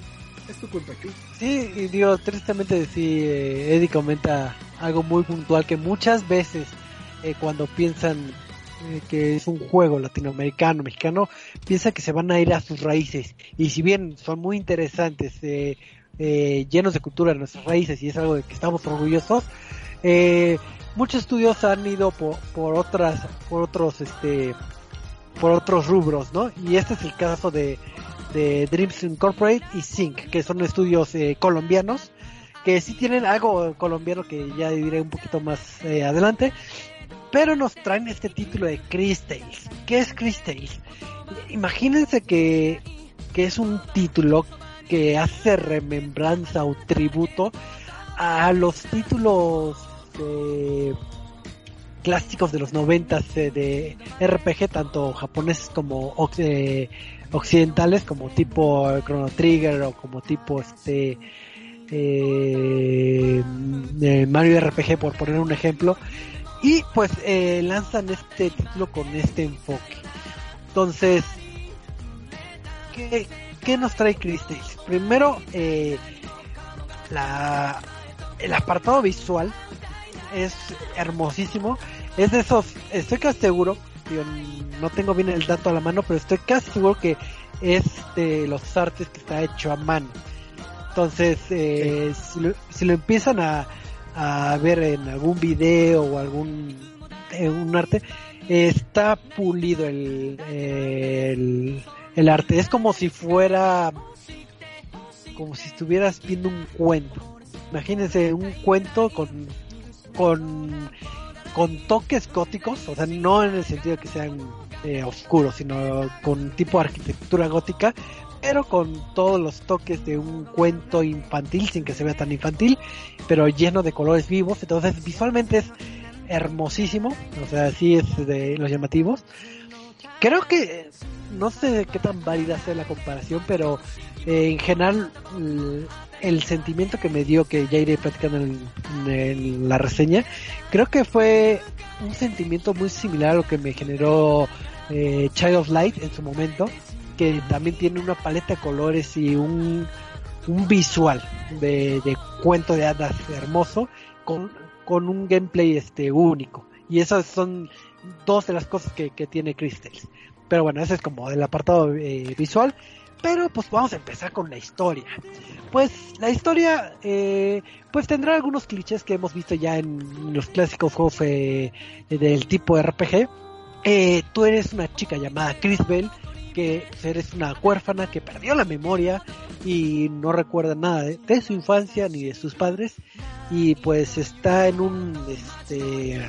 Es tu culpa, ¿qué? Sí, y digo, tristemente sí, eh, Eddie comenta algo muy puntual que muchas veces eh, cuando piensan eh, que es un juego latinoamericano, mexicano, piensan que se van a ir a sus raíces. Y si bien son muy interesantes, eh, eh, llenos de cultura de nuestras raíces y es algo de que estamos orgullosos, eh, muchos estudios han ido por, otras, por otros, este, por otros rubros, ¿no? Y este es el caso de, de Dreams Incorporate y Sync, que son estudios eh, colombianos, que sí tienen algo colombiano que ya diré un poquito más eh, adelante, pero nos traen este título de Chris Tales. ¿Qué es Chris Tales? Imagínense que, que es un título que hace remembranza o tributo a los títulos clásicos de los noventas eh, de RPG, tanto japoneses como eh, occidentales, como tipo Chrono Trigger o como tipo este eh, Mario RPG, por poner un ejemplo. Y pues lanzan este título con este enfoque. Entonces, ¿qué, qué nos trae Chris? Primero, eh, la, el apartado visual es hermosísimo. Es de esos, estoy casi seguro, yo no tengo bien el dato a la mano, pero estoy casi seguro que es de los artes que está hecho a mano. Entonces, eh, si, lo, si lo empiezan a, a ver en algún video o algún eh, un arte, eh, está pulido el, el, el arte. Es como si fuera, como si estuvieras viendo un cuento. Imagínense un cuento con, con, con toques góticos, o sea, no en el sentido de que sean eh, oscuros, sino con tipo arquitectura gótica, pero con todos los toques de un cuento infantil, sin que se vea tan infantil, pero lleno de colores vivos. Entonces, visualmente es hermosísimo, o sea, sí es de los llamativos. Creo que, no sé qué tan válida sea la comparación, pero eh, en general el, el sentimiento que me dio, que ya iré platicando en, en, la reseña, creo que fue un sentimiento muy similar a lo que me generó eh, Child of Light en su momento, que también tiene una paleta de colores y un, un visual de, de cuento de hadas hermoso con, con un gameplay este único. Y esas son dos de las cosas que, que tiene Crystals. Pero bueno, ese es como el apartado eh, visual. Pero pues vamos a empezar con la historia. Pues la historia eh, pues tendrá algunos clichés que hemos visto ya en los clásicos juegos eh, del tipo RPG. Eh, tú eres una chica llamada Chris Bell que pues, eres una huérfana que perdió la memoria y no recuerda nada de, de, su infancia ni de sus padres y pues está en un este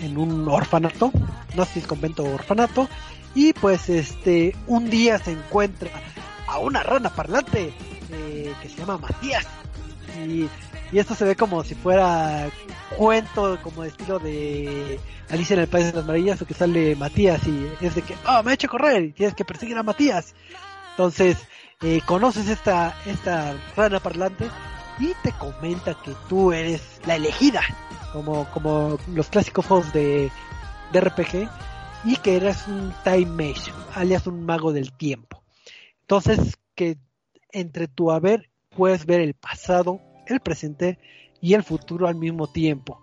en un orfanato, no sé si es convento o orfanato y pues este un día se encuentra a una rana parlante eh, que se llama Matías. Y, y, esto se ve como si fuera cuento como de estilo de Alicia en el País de las Maravillas o que sale Matías y es de que oh me ha hecho correr y tienes que perseguir a Matías entonces eh, conoces esta esta rana parlante y te comenta que tú eres la elegida como como los clásicos juegos de, de RPG y que eres un time mesh, alias un mago del tiempo. Entonces, que entre tu haber puedes ver el pasado, el presente y el futuro al mismo tiempo.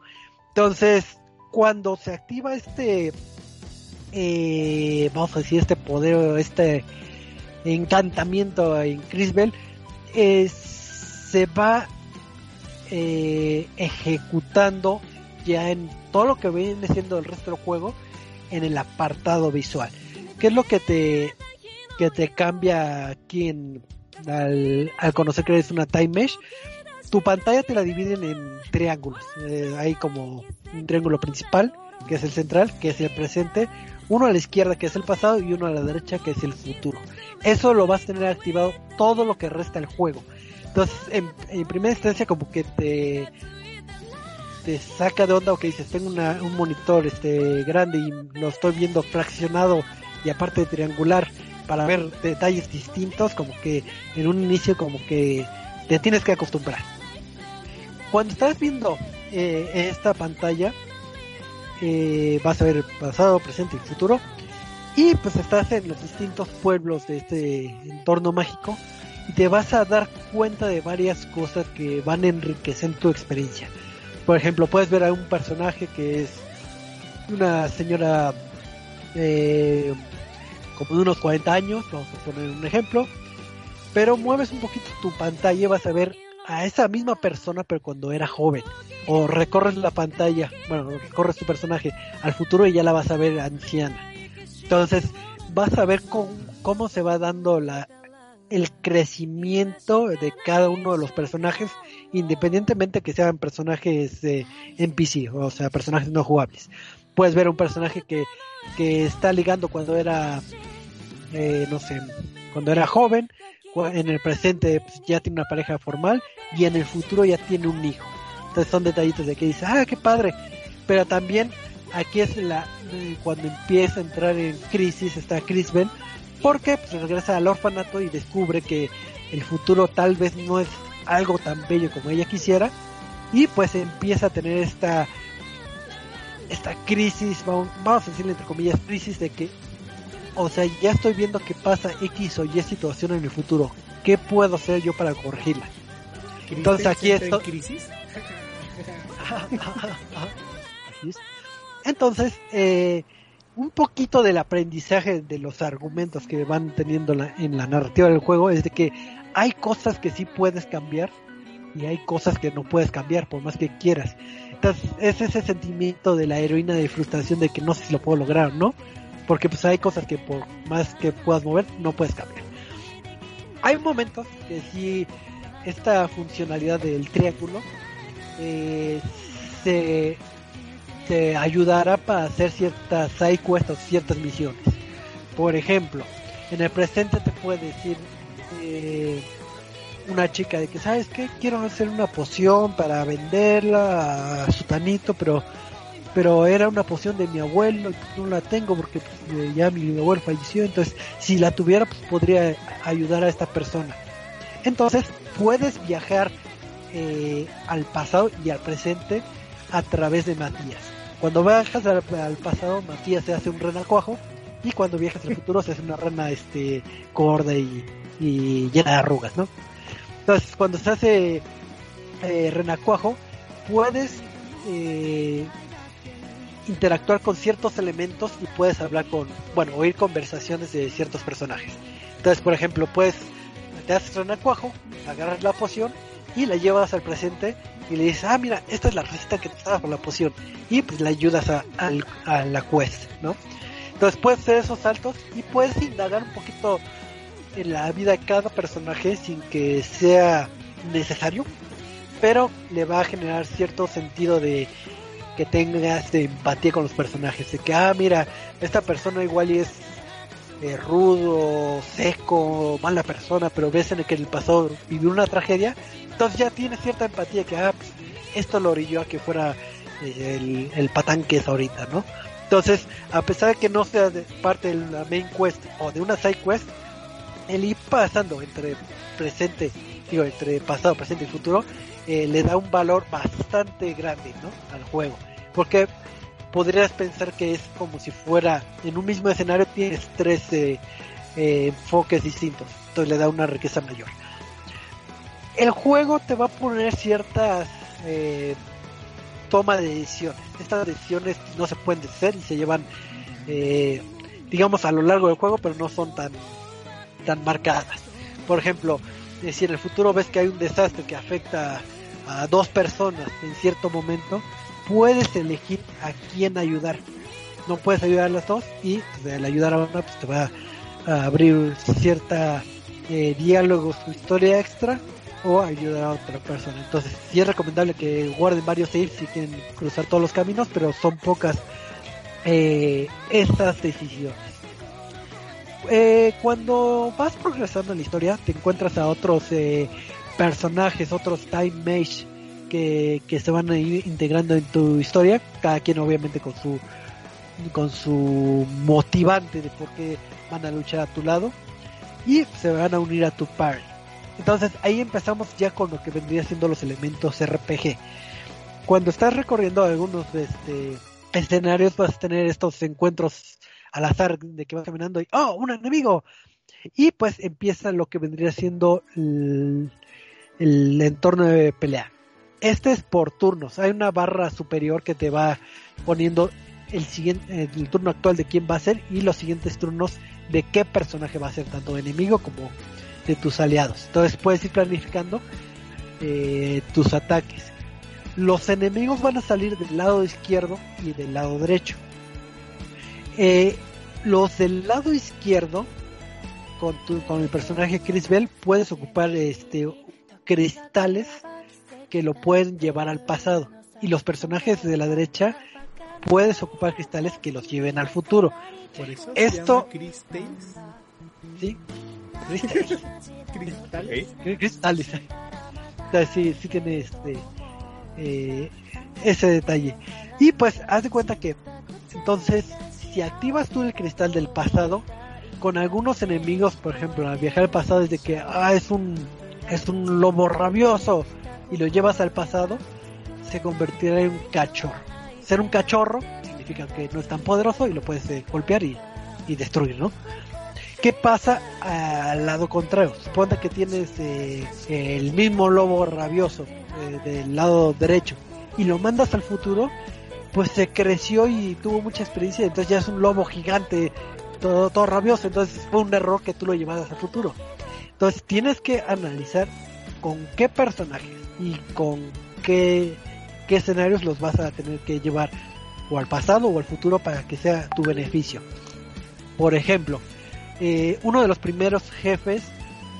Entonces, cuando se activa este, eh, vamos a decir, este poder, este encantamiento en Crisbel, eh, se va eh, ejecutando ya en todo lo que viene siendo el resto del juego en el apartado visual. ¿Qué es lo que te que te cambia aquí en, al, al conocer que eres una time mesh? Tu pantalla te la dividen en triángulos. Eh, hay como un triángulo principal, que es el central, que es el presente, uno a la izquierda que es el pasado y uno a la derecha que es el futuro. Eso lo vas a tener activado todo lo que resta del juego. Entonces, en, en primera instancia como que te te saca de onda o que dices, tengo una, un monitor este grande y lo estoy viendo fraccionado y aparte triangular para ver detalles distintos, como que en un inicio como que te tienes que acostumbrar. Cuando estás viendo eh, esta pantalla, eh, vas a ver pasado, presente y futuro. Y pues estás en los distintos pueblos de este entorno mágico y te vas a dar cuenta de varias cosas que van a enriquecer tu experiencia. Por ejemplo, puedes ver a un personaje que es una señora eh, como de unos 40 años, vamos a poner un ejemplo, pero mueves un poquito tu pantalla y vas a ver a esa misma persona pero cuando era joven. O recorres la pantalla, bueno, recorres tu personaje al futuro y ya la vas a ver anciana. Entonces vas a ver cómo, cómo se va dando la, el crecimiento de cada uno de los personajes, independientemente que sean personajes de NPC, o sea, personajes no jugables. Puedes ver un personaje que, que está ligando cuando era, eh, no sé, cuando era joven, en el presente pues, ya tiene una pareja formal y en el futuro ya tiene un hijo. Entonces son detallitos de que dice, ah, qué padre. Pero también aquí es la cuando empieza a entrar en crisis está Ben porque pues, regresa al orfanato y descubre que el futuro tal vez no es algo tan bello como ella quisiera y pues empieza a tener esta esta crisis vamos, vamos a decirle entre comillas crisis de que o sea ya estoy viendo que pasa X o Y situación en el futuro ¿qué puedo hacer yo para corregirla? entonces aquí esto crisis? entonces eh, un poquito del aprendizaje de los argumentos que van teniendo en la narrativa del juego es de que hay cosas que sí puedes cambiar y hay cosas que no puedes cambiar por más que quieras. Entonces es ese sentimiento de la heroína de frustración de que no sé si lo puedo lograr, ¿no? Porque pues hay cosas que por más que puedas mover no puedes cambiar. Hay momentos que sí esta funcionalidad del triángulo eh, se te ayudará para hacer ciertas side quests ciertas misiones. Por ejemplo, en el presente te puede decir eh, una chica de que, ¿sabes qué? Quiero hacer una poción para venderla a Sutanito, pero pero era una poción de mi abuelo y no la tengo porque pues, eh, ya mi abuelo falleció, entonces si la tuviera pues podría ayudar a esta persona. Entonces puedes viajar eh, al pasado y al presente a través de Matías. Cuando viajas al, pasado, Matías se hace un renacuajo y cuando viajas al futuro se hace una rana este gorda y, llena de arrugas, ¿no? Entonces, cuando se hace eh, renacuajo, puedes eh, interactuar con ciertos elementos y puedes hablar con, bueno, oír conversaciones de ciertos personajes. Entonces, por ejemplo, puedes, te haces renacuajo, agarras la poción y la llevas al presente y le dices, ah, mira, esta es la receta que te estaba por la poción. Y pues le ayudas a, la quest, ¿no? Entonces puedes hacer esos saltos y puedes indagar un poquito en la vida de cada personaje sin que sea necesario, pero le va a generar cierto sentido de que tengas de empatía con los personajes, de que, ah, mira, esta persona igual es eh, rudo, seco, mala persona, pero ves en el que en el pasado vivió una tragedia, entonces ya tiene cierta empatía que, ah, pues, esto lo orilló a que fuera eh, el, el, patán que es ahorita, ¿no? Entonces, a pesar de que no sea de parte de la main quest o de una side quest, el ir pasando entre presente, digo, entre pasado, presente y futuro, eh, le da un valor bastante grande, ¿no? Al juego. Porque podrías pensar que es como si fuera en un mismo escenario tienes tres eh, enfoques distintos, entonces le da una riqueza mayor el juego te va a poner ciertas eh, toma de decisiones. Estas decisiones no se pueden hacer y se llevan, eh, digamos, a lo largo del juego, pero no son tan, tan marcadas. Por ejemplo, si en el futuro ves que hay un desastre que afecta a dos personas en cierto momento, puedes elegir a quién ayudar. No puedes ayudar a las dos y pues, al ayudar a una pues te va a abrir cierta eh, diálogo, su historia extra o ayudar a otra persona. Entonces, sí es recomendable que guarden varios saves si quieren cruzar todos los caminos, pero son pocas eh, estas decisiones. Eh, cuando vas progresando en la historia, te encuentras a otros eh, personajes, otros time mage que, que se van a ir integrando en tu historia, cada quien obviamente con su con su motivante de por qué van a luchar a tu lado y se van a unir a tu party. Entonces ahí empezamos ya con lo que vendría siendo los elementos RPG. Cuando estás recorriendo algunos este, escenarios vas a tener estos encuentros al azar de que vas caminando y ¡oh! ¡un enemigo! Y pues empieza lo que vendría siendo el, entorno de pelea. Este es por turnos. Hay una barra superior que te va poniendo el siguiente el turno actual de quién va a ser y los siguientes turnos de qué personaje va a ser tanto enemigo como de tus aliados. Entonces puedes ir planificando eh, tus ataques. Los enemigos van a salir del lado izquierdo y del lado derecho. Eh, los del lado izquierdo, con, tu, con el personaje Chris Bell, puedes ocupar este cristales que lo pueden llevar al pasado. Y los personajes de la derecha puedes ocupar cristales que los lleven al futuro. Por eso Esto-. ¿Sí? Cristales. Cristales. cristales. O sea, sí, sí tiene este eh, ese detalle. Y pues haz de cuenta que entonces si activas tú el cristal del pasado con algunos enemigos, por ejemplo, al viajar al pasado es de que ah, es un es un lobo rabioso y lo llevas al pasado, se convertirá en un cachorro. Ser un cachorro significa que no es tan poderoso y lo puedes eh, golpear y, y destruir, ¿no? ¿Qué pasa al lado contrario? Suponte que tienes eh, el mismo lobo rabioso eh, del lado derecho y lo mandas al futuro, pues se creció y tuvo mucha experiencia, entonces ya es un lobo gigante, todo, todo rabioso, entonces fue un error que tú lo llevaras al futuro. Entonces tienes que analizar con qué personajes y con qué, qué escenarios los vas a tener que llevar o al pasado o al futuro para que sea tu beneficio. Por ejemplo, eh, uno de los primeros jefes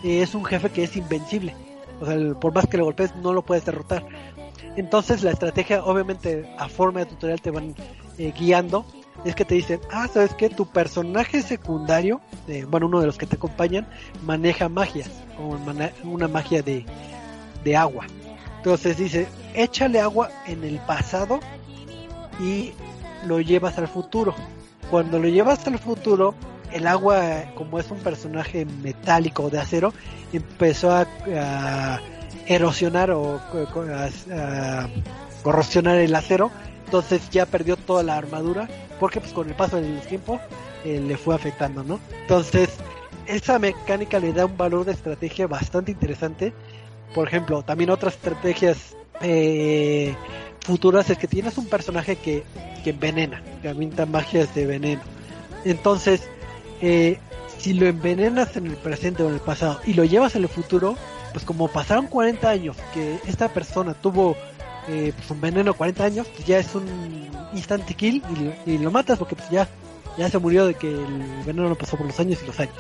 eh, es un jefe que es invencible. O sea, por más que lo golpees, no lo puedes derrotar. Entonces, la estrategia, obviamente, a forma de tutorial te van eh, guiando. Es que te dicen, ah, sabes que tu personaje secundario, eh, bueno, uno de los que te acompañan, maneja magias, mana- una magia de, de agua. Entonces dice, échale agua en el pasado y lo llevas al futuro. Cuando lo llevas al futuro, el agua, como es un personaje metálico de acero, empezó a, erosionar o corrosionar el acero. Entonces ya perdió toda la armadura porque pues con el paso del tiempo eh, le fue afectando, ¿no? Entonces esa mecánica le da un valor de estrategia bastante interesante. Por ejemplo, también otras estrategias eh, futuras es que tienes un personaje que, que envenena, que magias de veneno. Entonces, eh, si lo envenenas en el presente o en el pasado y lo llevas en el futuro, pues como pasaron 40 años que esta persona tuvo eh, pues un veneno 40 años, pues ya es un instant kill y y lo matas porque pues ya, ya se murió de que el veneno no pasó por los años y los años.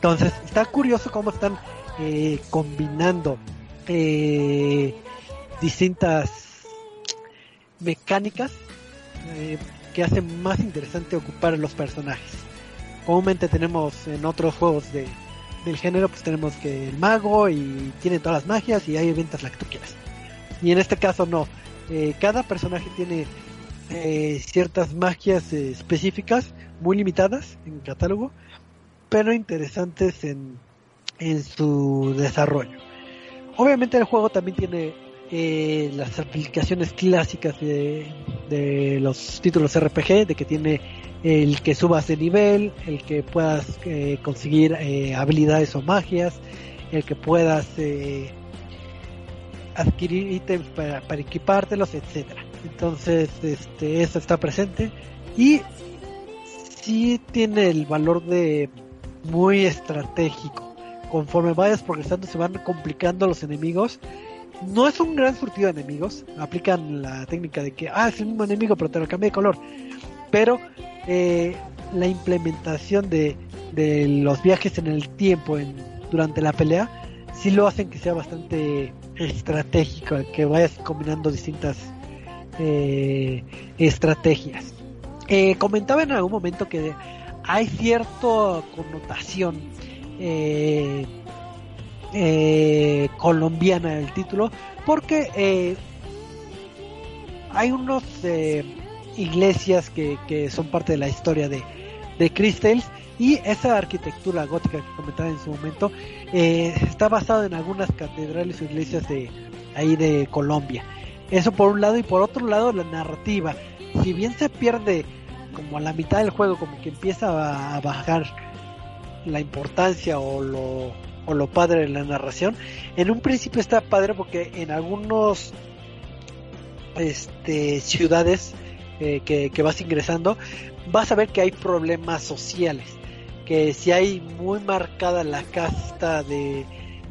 Entonces, está curioso cómo están eh, combinando eh, distintas mecánicas eh, que hacen más interesante ocupar los personajes. Comúnmente tenemos en otros juegos de, del género, pues tenemos que el mago y tiene todas las magias y hay eventos la que tú quieras. Y en este caso no. Eh, cada personaje tiene eh, ciertas magias eh, específicas, muy limitadas en catálogo, pero interesantes en, en su desarrollo. Obviamente el juego también tiene eh, las aplicaciones clásicas de, de los títulos RPG, de que tiene el que subas de nivel, el que puedas eh, conseguir eh, habilidades o magias, el que puedas eh, adquirir ítems para, equipártelos, etcétera. Entonces, este, eso está presente y sí tiene el valor de muy estratégico. Conforme vayas progresando se van complicando los enemigos. No es un gran surtido de enemigos. Aplican la técnica de que, ah, es el mismo enemigo, pero te lo cambié de color. Pero eh, la implementación de, los viajes en el tiempo durante la pelea sí lo hacen que sea bastante estratégico, que vayas combinando distintas eh, estrategias. Eh, comentaba en algún momento que hay cierta connotación eh, colombiana el título, porque hay unos iglesias que, que, son parte de la historia de, de Crystals y esa arquitectura gótica que comentaba en su momento eh, está basada en algunas catedrales o iglesias de ahí de Colombia. Eso por un lado y por otro lado la narrativa. Si bien se pierde como a la mitad del juego, como que empieza a bajar la importancia o lo, o lo padre de la narración, en un principio está padre porque en algunos este, ciudades eh, que, que vas ingresando, vas a ver que hay problemas sociales. Que si hay muy marcada la casta de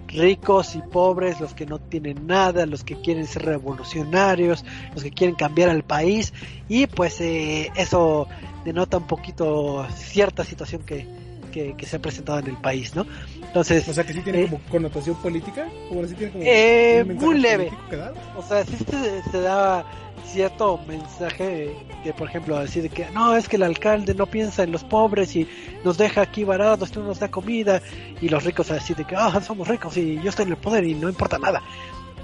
ricos y pobres, los que no tienen nada, los que quieren ser revolucionarios, los que quieren cambiar al país, y pues eh, eso denota un poquito cierta situación que, que, que, se ha presentado en el país, ¿no? Entonces, o sea que sí tiene eh, como connotación política, o sí tiene como eh, muy leve, o sea, sí se, se da cierto mensaje que por ejemplo decir que no es que el alcalde no piensa en los pobres y nos deja aquí varados no nos da comida y los ricos así de que ah somos ricos y yo estoy en el poder y no importa nada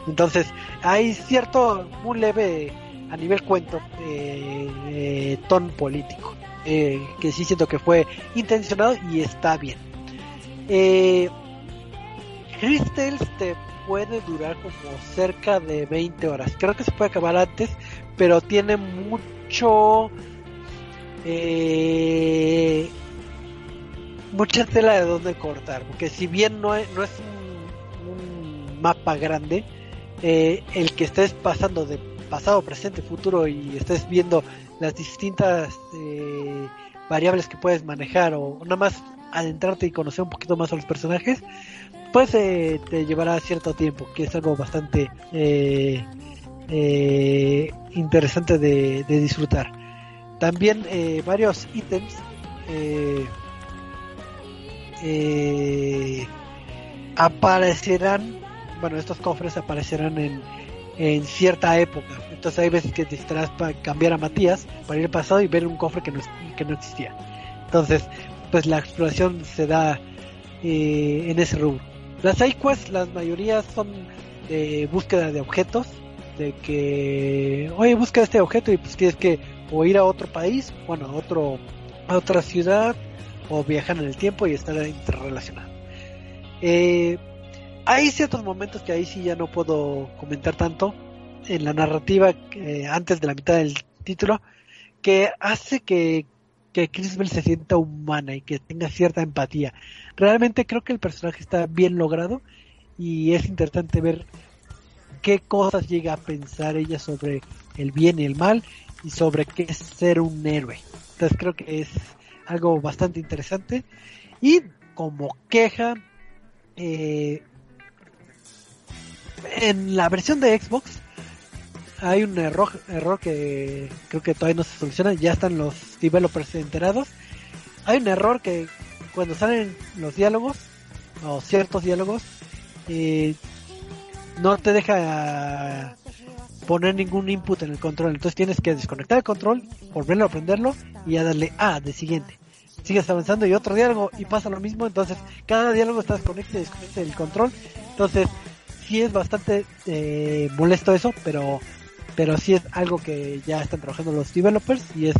entonces hay cierto muy leve a nivel cuento eh, eh, ton político eh, que sí siento que fue intencionado y está bien. Eh, Crystals te puede durar como cerca de 20 horas. Creo que se puede acabar antes, pero tiene mucho... Eh, mucha tela de donde cortar, porque si bien no es, no es un, un mapa grande, eh, el que estés pasando de pasado, presente, futuro y estés viendo las distintas eh, variables que puedes manejar o nada más adentrarte y conocer un poquito más a los personajes, eh, te llevará cierto tiempo, que es algo bastante eh, eh, interesante de, disfrutar. También eh, varios ítems aparecerán, bueno, estos cofres aparecerán en, en cierta época. Entonces hay veces que necesitarás para cambiar a Matías para ir al pasado y ver un cofre que no, que no existía. Entonces, pues la exploración se da en ese rubro. Las quests, las mayorías son de búsqueda de objetos, de que, oye, busca este objeto y pues tienes que o ir a otro país, bueno, a otro, a otra ciudad, o viajar en el tiempo y estar interrelacionado. Eh, hay ciertos momentos que ahí sí ya no puedo comentar tanto en la narrativa eh, antes de la mitad del título, que hace que que Bell se sienta humana y que tenga cierta empatía. Realmente creo que el personaje está bien logrado y es interesante ver qué cosas llega a pensar ella sobre el bien y el mal y sobre qué es ser un héroe. Entonces creo que es algo bastante interesante y como queja eh, en la versión de Xbox hay un error, error que creo que todavía no se soluciona, ya están los developers enterados. Hay un error que cuando salen los diálogos, o ciertos diálogos, eh, no te deja poner ningún input en el control. Entonces tienes que desconectar el control, volverlo a prenderlo y a darle A de siguiente. Sigues avanzando y otro diálogo y pasa lo mismo. Entonces cada diálogo está desconectado y desconecta el control. Entonces sí es bastante eh, molesto eso, pero pero sí es algo que ya están trabajando los developers y es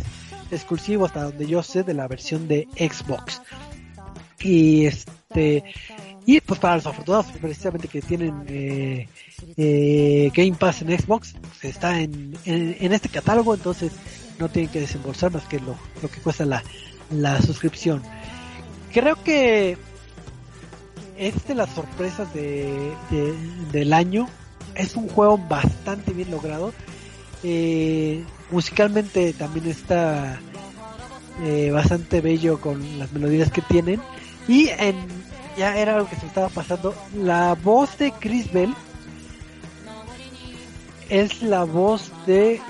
exclusivo hasta donde yo sé de la versión de Xbox. Y este y pues para los afortunados precisamente que tienen eh, eh, Game Pass en Xbox pues está en, en, este catálogo entonces no tienen que desembolsar más que lo, lo que cuesta la, la suscripción creo que es de las sorpresas de, del año es un juego bastante bien logrado. Eh, musicalmente también está eh, bastante bello con las melodías que tienen. Y en, ya era algo que se estaba pasando. La voz de Chris Bell es la voz de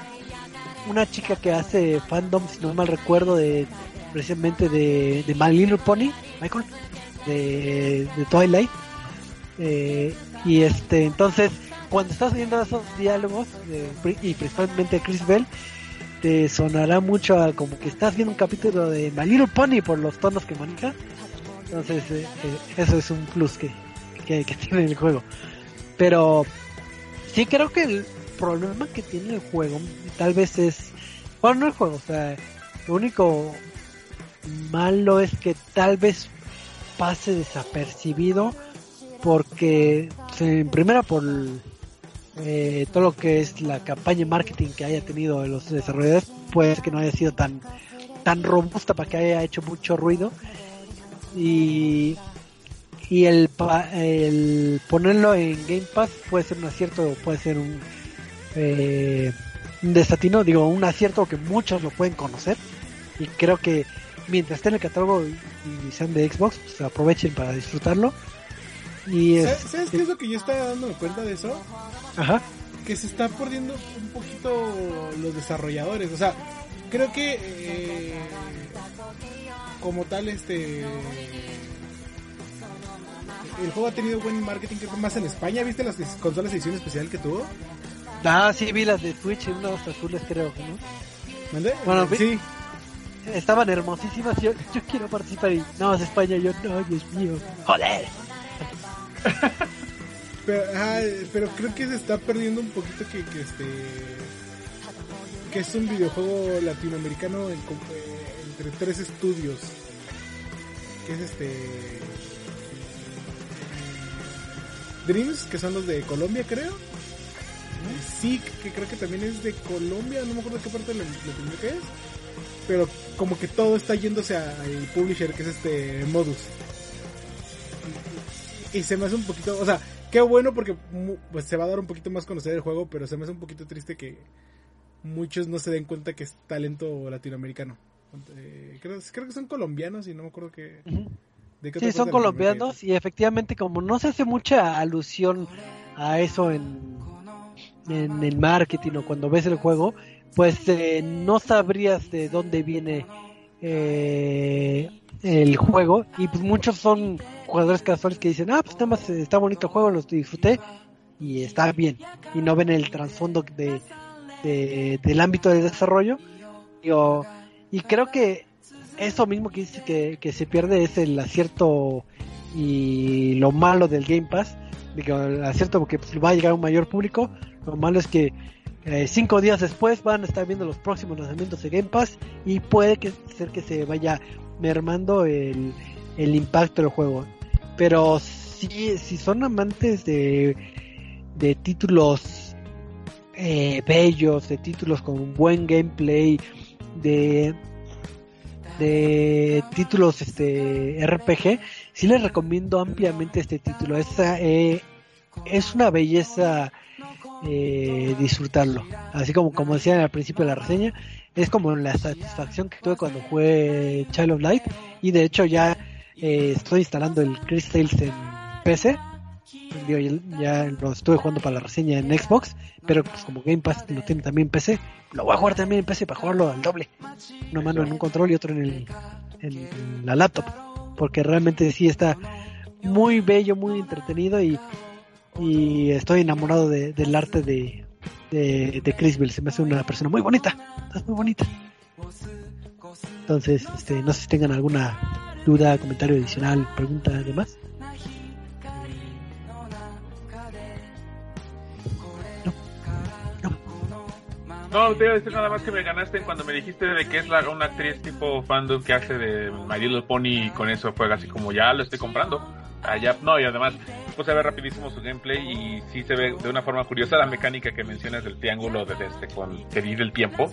una chica que hace fandom, si no mal recuerdo, de precisamente de, de My Little Pony, Michael, de, Twilight. Eh, y este, entonces, cuando estás viendo esos diálogos, eh, y principalmente Chris Bell, te sonará mucho a como que estás viendo un capítulo de My Little Pony por los tonos que maneja. Entonces, eh, eh, eso es un plus que, que, tiene el juego. Pero sí creo que el problema que tiene el juego tal vez es, bueno, no el juego, o sea, lo único malo es que tal vez pase desapercibido porque en primera por eh, todo lo que es la campaña de marketing que haya tenido los desarrolladores puede que no haya sido tan tan robusta para que haya hecho mucho ruido. Y y el, el ponerlo en Game Pass puede ser un acierto puede ser un eh, un desatino digo un acierto que muchos lo pueden conocer. Y creo que mientras esté en el catálogo y sean de Xbox pues aprovechen para disfrutarlo y ¿Sabes, ¿Sabes qué es lo que yo estaba dándome cuenta de eso? Ajá. Que se está perdiendo un poquito los desarrolladores. O sea, creo que eh, como tal este el juego ha tenido buen marketing creo que más en España viste las consolas de edición especial que tuvo ah sí vi las de Switch unas azules creo no ¿Mande? bueno sí vi, estaban hermosísimas yo, yo quiero participar y no es España yo no Dios mío joder pero, ah, pero creo que se está perdiendo un poquito que, que este que es un videojuego latinoamericano en, entre tres estudios. Que es este Dreams que son los de Colombia creo. Sí que creo que también es de Colombia no me acuerdo qué parte de Latinoamérica que es. Pero como que todo está yéndose al publisher que es este Modus y se me hace un poquito, o sea, qué bueno porque pues se va a dar un poquito más conocer el juego, pero se me hace un poquito triste que muchos no se den cuenta que es talento latinoamericano. Eh, creo, creo, que son colombianos y no me acuerdo que... Uh -huh. de qué sí, son colombianos y efectivamente como no se hace mucha alusión a eso en, en el marketing o cuando ves el juego, pues eh, no sabrías de dónde viene eh, el juego y pues muchos son jugadores casuales que dicen ah pues nada más está bonito el juego lo disfruté y está bien y no ven el trasfondo de, de, del ámbito de desarrollo. Y creo que eso mismo que dice que, que, se pierde es el acierto y lo malo del Game Pass. Digo, el acierto porque pues, va a llegar un mayor público. Lo malo es que eh, cinco días después van a estar viendo los próximos lanzamientos de Game Pass y puede que ser que se vaya mermando el, el impacto del juego. Pero si, si son amantes de, de títulos eh, bellos, de títulos con buen gameplay, de, de títulos este RPG, sí les recomiendo ampliamente este título. Esa, eh, es una belleza eh, disfrutarlo. Así como, como decía al principio de la reseña, es como la satisfacción que tuve cuando jugué Child of Light y de hecho ya eh, estoy instalando el Chris en PC Digo, ya lo estuve jugando para la reseña en Xbox pero pues como Game Pass lo tiene también en PC lo voy a jugar también en PC para jugarlo al doble una mano en un control y otro en, el, en la laptop porque realmente sí está muy bello muy entretenido y, y estoy enamorado de, del arte de, de, de. Se me hace una persona muy bonita. Es muy bonita. Entonces, este, no sé si tengan alguna duda, comentario adicional, pregunta, además. No. Te iba a decir nada más que me ganaste cuando me dijiste de que es la, una actriz tipo fandom que hace de My Little Pony y con eso fue así como ya lo estoy comprando. Allá, no, y además pues se ve rapidísimo su gameplay y sí se ve de una forma curiosa la mecánica que mencionas del triángulo de este con pedir el tiempo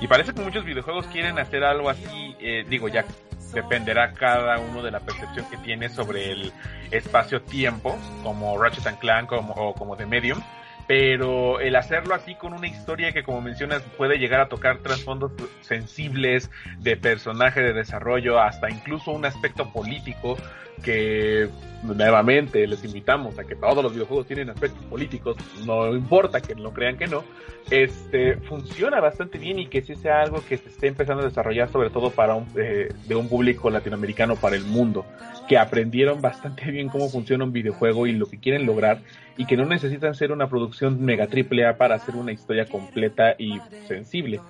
y parece que muchos videojuegos quieren hacer algo así eh, digo ya dependerá cada uno de la percepción que tiene sobre el espacio-tiempo como Ratchet and Clank como, o como The Medium. Pero el hacerlo así con una historia que como mencionas puede llegar a tocar trasfondos sensibles de personaje de desarrollo hasta incluso un aspecto político que nuevamente les invitamos a que todos los videojuegos tienen aspectos políticos, no importa que lo crean que no, este funciona bastante bien y que sí sea algo que se esté empezando a desarrollar sobre todo para un, eh, de un público latinoamericano para el mundo, que aprendieron bastante bien cómo funciona un videojuego y lo que quieren lograr y que no necesitan ser una producción mega triple A para hacer una historia completa y sensible.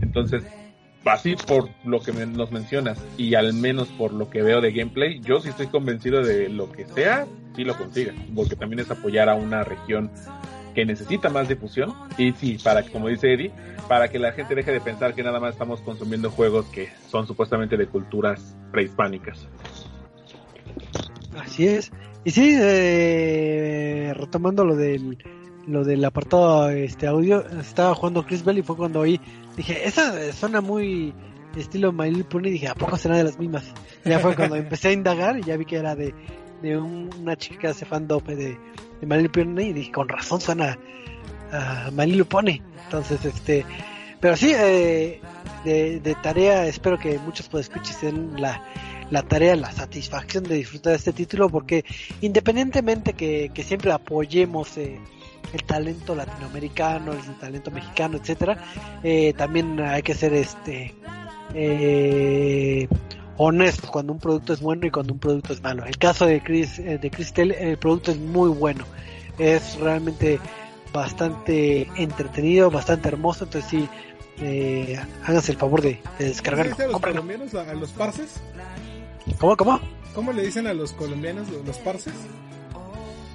Entonces, así por lo que nos mencionas y al menos por lo que veo de gameplay, yo sí estoy convencido de lo que sea, sí lo consiga, porque también es apoyar a una región que necesita más difusión y sí, para como dice Eddie, para que la gente deje de pensar que nada más estamos consumiendo juegos que son supuestamente de culturas prehispánicas. Así es. Y sí, eh, retomando lo del lo del apartado este audio, estaba jugando Chris Bell y fue cuando oí, dije, esa suena muy estilo My Little dije, ¿a poco será de las mismas? Ya fue cuando empecé a indagar y ya vi que era de, de un- una chica que hace fan de, de My Little y dije, con razón suena a My Little. Entonces, este, pero sí, eh, de, tarea, espero que muchos escuches den la, la tarea, la satisfacción de disfrutar de este título, porque independientemente que, que siempre apoyemos eh, el talento latinoamericano, el talento mexicano, etcétera, eh, también hay que ser este eh, honestos cuando un producto es bueno y cuando un producto es malo. El caso de Chris, eh, de Cristel, el producto es muy bueno, es realmente bastante entretenido, bastante hermoso, entonces sí, eh, háganse el favor de, de ¿Cómo le descargarlo. dicen a los colombianos, a, a los parces? ¿Cómo, cómo? ¿Cómo le dicen a los colombianos los parces?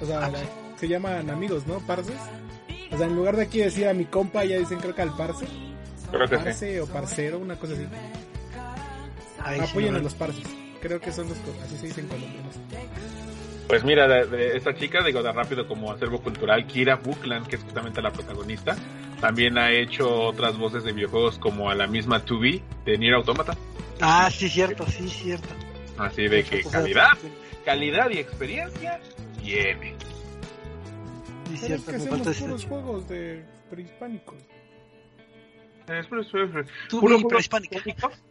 O sea, Ah, la- se llaman amigos, ¿no? Parces. O sea, en lugar de aquí decir a mi compa, ya dicen creo que al parce. Creo que sí. Parce o parcero, una cosa así. Ay, sí, Apoyen no, a los parces. Creo que son los así se dicen colombianos. Pues mira, de, de esta chica, digo, de rápido como acervo cultural, Kira Bookland, que es justamente la protagonista, también ha hecho otras voces de videojuegos como a la misma 2B de Nier Automata. Ah, sí, cierto, sí, cierto. Así de que calidad, calidad y experiencia tiene. Es cierto, que me falta puros chico. juegos de prehispánicos. Es puro, juego prehispánico,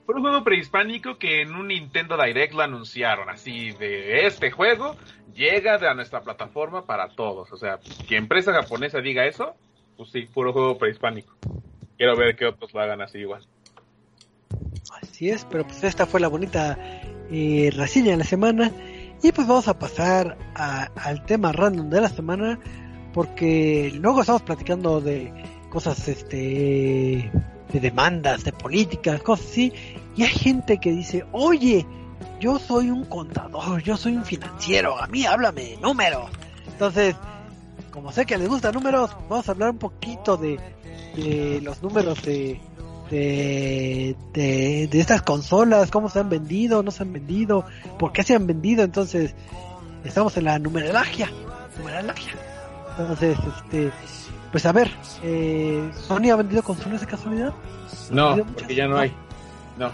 puro juego prehispánico que en un Nintendo Direct lo anunciaron, así de este juego llega a nuestra plataforma para todos. O sea, que empresa japonesa diga eso, pues sí, puro juego prehispánico. Quiero ver que otros lo hagan así igual. Así es, pero pues esta fue la bonita eh, reseña de la semana. Y pues vamos a pasar a- al tema random de la semana. Porque luego estamos platicando de cosas, este, de demandas, de políticas, cosas así. Y hay gente que dice, oye, yo soy un contador, yo soy un financiero, a mí háblame de números. Entonces, como sé que les gustan números, vamos a hablar un poquito de, de los números de, de, de, estas consolas, cómo se han vendido, no se han vendido, por qué se han vendido. Entonces, estamos en la numerología. numerología. Entonces, este, pues a ver, eh, ¿Sony ha vendido consolas de casualidad? No, ¿Habido porque muchas? ya no hay. No.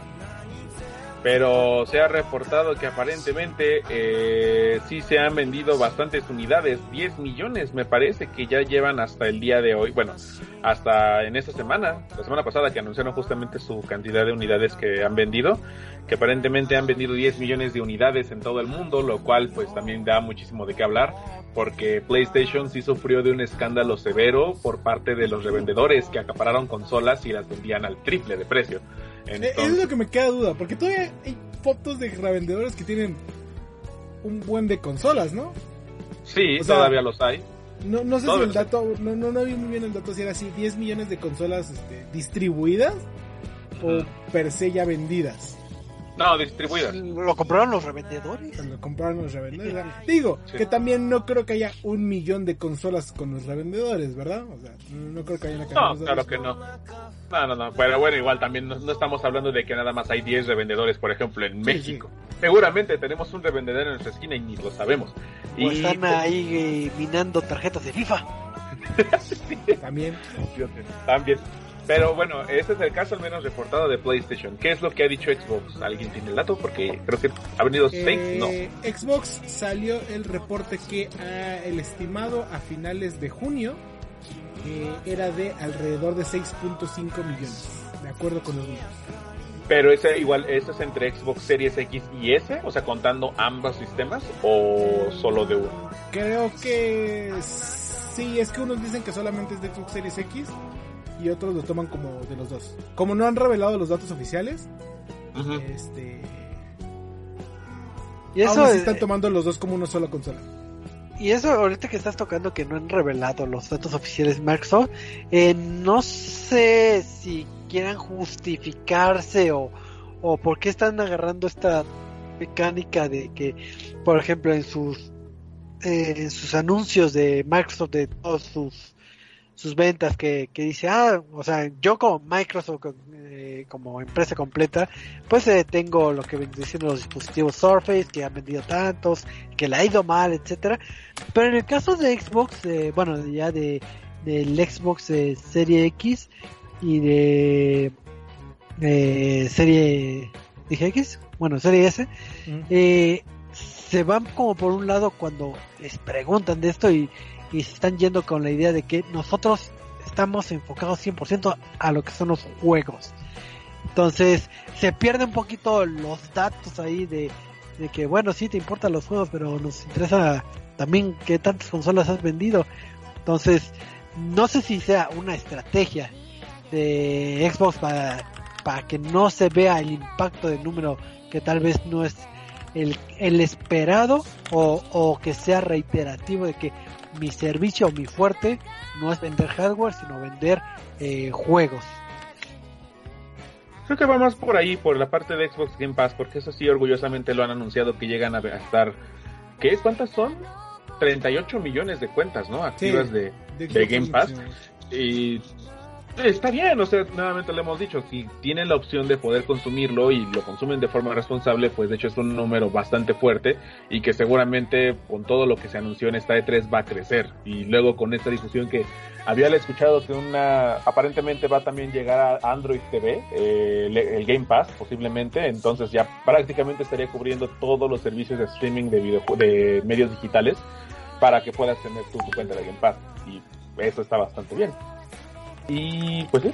Pero se ha reportado que aparentemente eh, sí se han vendido bastantes unidades, 10 millones me parece que ya llevan hasta el día de hoy, bueno, hasta en esta semana, la semana pasada que anunciaron justamente su cantidad de unidades que han vendido, que aparentemente han vendido 10 millones de unidades en todo el mundo, lo cual pues también da muchísimo de qué hablar, porque PlayStation sí sufrió de un escándalo severo por parte de los revendedores que acapararon consolas y las vendían al triple de precio. Eh, Entonces, es lo que me queda duda, porque todavía hay fotos de revendedores que tienen un buen de consolas, ¿no? sí, o sea, todavía los hay. No, no sé si el dato, no, no, no vi muy bien el dato si era así, 10 millones de consolas este, distribuidas o per se ya vendidas. No, distribuidas. ¿Lo compraron los revendedores? Cuando compraron los revendedores. Digo, Sí. que también no creo que haya un millón de consolas con los revendedores, ¿verdad? O sea, no creo que haya una No, de claro que no. No, no, no. Pero bueno, igual también no, no estamos hablando de que nada más hay 10 revendedores, por ejemplo, en México. Seguramente tenemos un revendedor en nuestra esquina y ni lo sabemos. ¿O Y están ahí eh, minando tarjetas de FIFA? También. también. Pero bueno, este es el caso al menos reportado de PlayStation. ¿Qué es lo que ha dicho Xbox? ¿Alguien tiene el dato? Porque creo que ha venido 6, no. Eh, Xbox salió el reporte que ah, el estimado a finales de junio eh, era de alrededor de 6.5 millones, de acuerdo con los números. Pero ese igual, ¿eso es entre Xbox Series X y S? O sea, contando ambos sistemas o solo de uno. Creo que sí, es que unos dicen que solamente es de Xbox Series X y otros lo toman como de los dos. Como no han revelado los datos oficiales, este, Y aún eso así es, están tomando los dos como una sola consola. y eso ahorita que estás tocando que no han revelado los datos oficiales de Microsoft, eh, no sé si quieran justificarse o, o por qué están agarrando esta mecánica de que, por ejemplo, en sus eh, en sus anuncios de Microsoft de todos sus sus ventas que, que dice ah o sea yo como Microsoft eh, como empresa completa pues eh, tengo lo que diciendo los dispositivos Surface que han vendido tantos que le ha ido mal etcétera pero en el caso de Xbox eh, bueno ya de del Xbox Serie X y de, de Serie dije X bueno Serie S eh, se van como por un lado cuando les preguntan de esto y, y se están yendo con la idea de que nosotros estamos enfocados 100% a lo que son los juegos. Entonces se pierde un poquito los datos ahí de, de que bueno, sí te importan los juegos, pero nos interesa también qué tantas consolas has vendido. Entonces, no sé si sea una estrategia de Xbox para, para que no se vea el impacto del número que tal vez no es el, el esperado o, o que sea reiterativo de que mi servicio o mi fuerte no es vender hardware, sino vender eh, juegos. Creo que va más por ahí, por la parte de Xbox Game Pass, porque eso sí, orgullosamente lo han anunciado que llegan a estar. ¿Qué es? ¿Cuántas son? 38 millones de cuentas, ¿no? Activas Sí, de, de de Xbox Game Pass. Y está bien, o sea, nuevamente lo hemos dicho, si tienen la opción de poder consumirlo y lo consumen de forma responsable, pues de hecho es un número bastante fuerte y que seguramente con todo lo que se anunció en esta E3 va a crecer. Y luego con esta difusión que había escuchado que una aparentemente va también llegar a Android TV, eh, el, Game Pass posiblemente, entonces ya prácticamente estaría cubriendo todos los servicios de streaming de, videojue- de medios digitales para que puedas tener tu cuenta de Game Pass. Y eso está bastante bien. Y pues sí,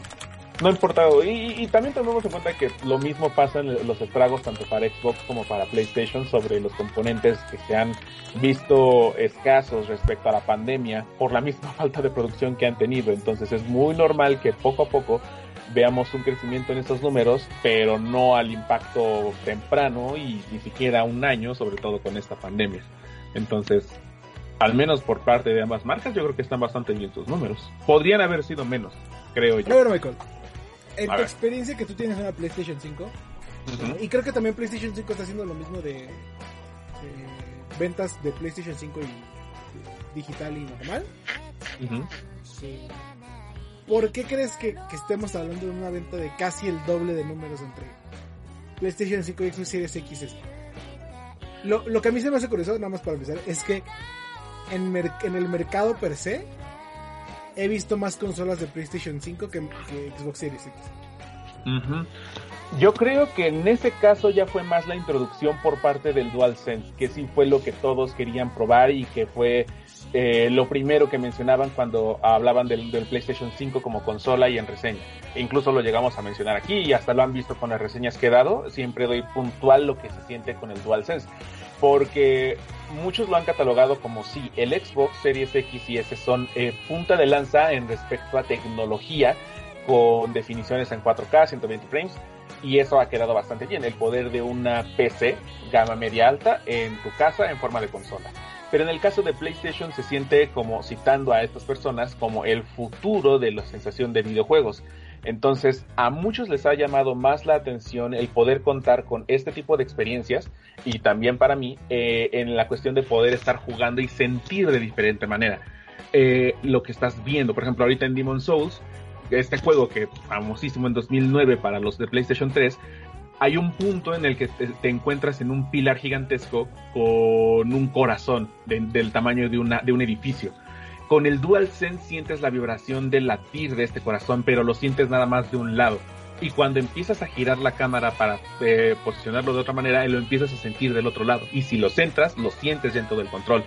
no ha importado. Y, y también tomemos en cuenta que lo mismo pasa en los estragos tanto para Xbox como para PlayStation sobre los componentes que se han visto escasos respecto a la pandemia por la misma falta de producción que han tenido. Entonces es muy normal que poco a poco veamos un crecimiento en esos números, pero no al impacto temprano y ni siquiera un año, sobre todo con esta pandemia. Entonces, al menos por parte de ambas marcas, yo creo que están bastante bien sus números. Podrían haber sido menos, creo A yo. ver, Michael. En A tu ver. experiencia que tú tienes una PlayStation 5, Ujú. y creo que también PlayStation 5 está haciendo lo mismo de, eh, ventas de PlayStation 5 y digital y normal. Ujú. ¿Por qué crees que, que estemos hablando de una venta de casi el doble de números entre PlayStation 5 y Xbox Series X? Lo, lo que a mí se me hace curioso, nada más para empezar, es que en, el mercado per se he visto más consolas de PlayStation 5 que, Xbox Series X. Yo creo que en ese caso ya fue más la introducción por parte del DualSense, que sí fue lo que todos querían probar y que fue eh, lo primero que mencionaban cuando hablaban del, del PlayStation 5 como consola y en reseña. E incluso lo llegamos a mencionar aquí y hasta lo han visto con las reseñas que he dado. Siempre doy puntual lo que se siente con el DualSense. Porque muchos lo han catalogado como si el Xbox Series X y S son eh, punta de lanza en respecto a tecnología con definiciones en 4K, 120 frames, y eso ha quedado bastante bien, el poder de una PC gama media alta en tu casa en forma de consola. Pero en el caso de PlayStation se siente como citando a estas personas como el futuro de la sensación de videojuegos. Entonces, a muchos les ha llamado más la atención el poder contar con este tipo de experiencias y también para mí eh, en la cuestión de poder estar jugando y sentir de diferente manera eh, lo que estás viendo. Por ejemplo, ahorita en Demon Souls, este juego que famosísimo en 2009 para los de PlayStation 3, hay un punto en el que te, encuentras en un pilar gigantesco con un corazón de- del tamaño de, una, de un edificio. Con el DualSense sientes la vibración del latir de este corazón, pero lo sientes nada más de un lado. Y cuando empiezas a girar la cámara para eh, posicionarlo de otra manera, lo empiezas a sentir del otro lado. Y si lo centras, lo sientes dentro del control.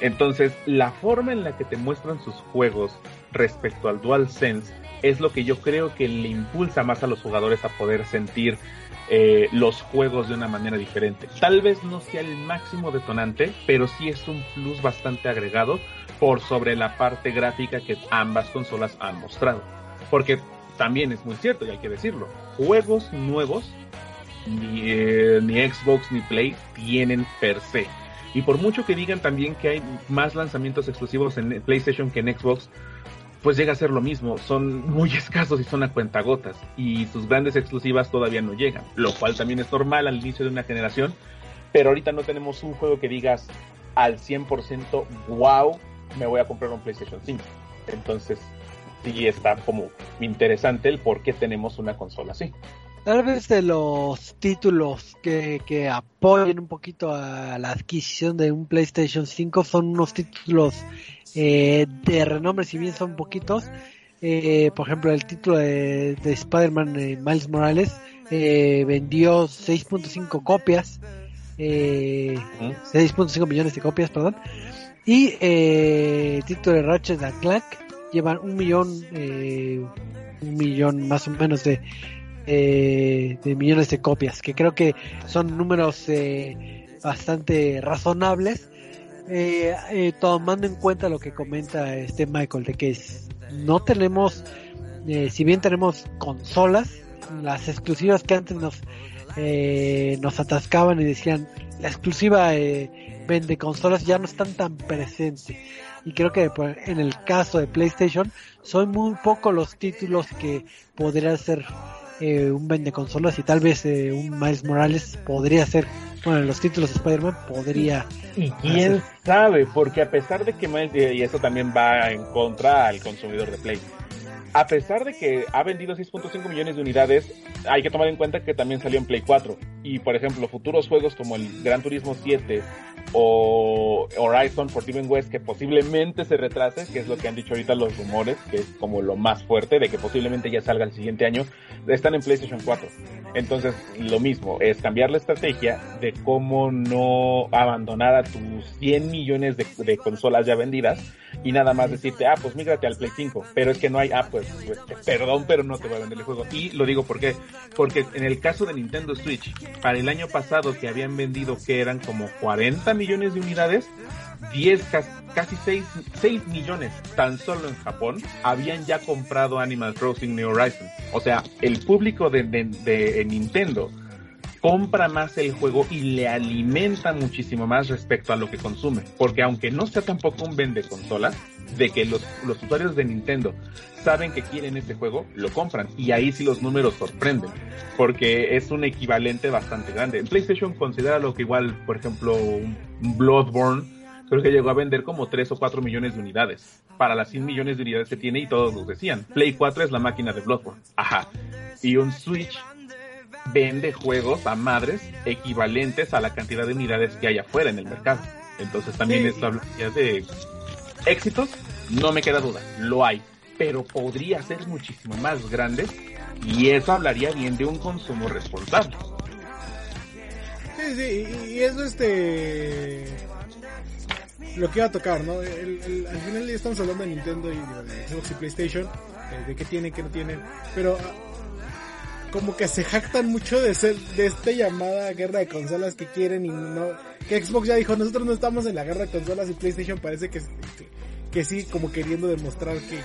Entonces, la forma en la que te muestran sus juegos respecto al DualSense es lo que yo creo que le impulsa más a los jugadores a poder sentir eh, los juegos de una manera diferente. Tal vez no sea el máximo detonante, pero sí es un plus bastante agregado por sobre la parte gráfica que ambas consolas han mostrado. Porque también es muy cierto, y hay que decirlo, juegos nuevos ni, eh, ni Xbox ni Play tienen per se. Y por mucho que digan también que hay más lanzamientos exclusivos en PlayStation que en Xbox, pues llega a ser lo mismo. Son muy escasos y son a cuentagotas. Y sus grandes exclusivas todavía no llegan. Lo cual también es normal al inicio de una generación. Pero ahorita no tenemos un juego que digas al 100%, wow, me voy a comprar un PlayStation 5. Entonces, sí está como interesante el por qué tenemos una consola así. Tal vez de los títulos que, que apoyen un poquito a la adquisición de un PlayStation 5 son unos títulos eh, de renombre, si bien son poquitos. Eh, por ejemplo, el título de, de Spider-Man eh, Miles Morales eh, vendió 6.5 copias, eh, 6.5 millones de copias, perdón. Y eh, título de Ratchet Clank llevan un millón, eh, un millón más o menos de, eh, de millones de copias, que creo que son números eh, bastante razonables, eh, eh, tomando en cuenta lo que comenta este Michael, de que no tenemos, eh, si bien tenemos consolas, las exclusivas que antes nos, eh, nos atascaban y decían, la exclusiva eh, vende consolas ya no están tan presentes. Y creo que pues, en el caso de PlayStation son muy pocos los títulos que podría ser eh, un vende consolas y tal vez eh, un Miles Morales podría ser, bueno, los títulos de Spider-Man podría Y quién sabe, porque a pesar de que Miles, y eso también va en contra al consumidor de Play, a pesar de que ha vendido 6.5 millones de unidades, hay que tomar en cuenta que también salió en Play 4. Y por ejemplo, futuros juegos como el Gran Turismo 7 o Horizon Forbidden West, que posiblemente se retrase, que es lo que han dicho ahorita los rumores, que es como lo más fuerte, de que posiblemente ya salga el siguiente año, están en PlayStation 4. Entonces, lo mismo, es cambiar la estrategia de cómo no abandonar a tus 100 millones de, de consolas ya vendidas y nada más decirte, ah, pues mígrate al Play 5, pero es que no hay, ah, pues, pues, perdón, pero no te voy a vender el juego. Y lo digo porque, porque en el caso de Nintendo Switch, para el año pasado que habían vendido que eran como 40 millones de unidades, 10, cas- casi 6, 6 millones tan solo en Japón habían ya comprado Animal Crossing New Horizons. O sea, el público de, de- de Nintendo compra más el juego y le alimenta muchísimo más respecto a lo que consume. Porque aunque no sea tampoco un vende consolas, de que los, los usuarios de Nintendo saben que quieren este juego, lo compran. Y ahí sí los números sorprenden. Porque es un equivalente bastante grande. En PlayStation considera lo que igual, por ejemplo, un Bloodborne, creo que llegó a vender como 3 o 4 millones de unidades. Para las 100 millones de unidades que tiene y todos los decían. Play 4 es la máquina de Bloodborne. Ajá. Y un Switch vende juegos a madres equivalentes a la cantidad de unidades que hay afuera en el mercado. Entonces también Sí. esto hablaría de éxitos, no me queda duda, lo hay, pero podría ser muchísimo más grande y eso hablaría bien de un consumo responsable. Sí, sí, y, eso este lo que iba a tocar, ¿no? El- el- al final estamos hablando de Nintendo y de, Xbox y PlayStation, eh, de qué tienen, qué no tienen, pero como que se jactan mucho de ser de esta llamada guerra de consolas que quieren y no que Xbox ya dijo, nosotros no estamos en la guerra de consolas y PlayStation parece que que, sí como queriendo demostrar que,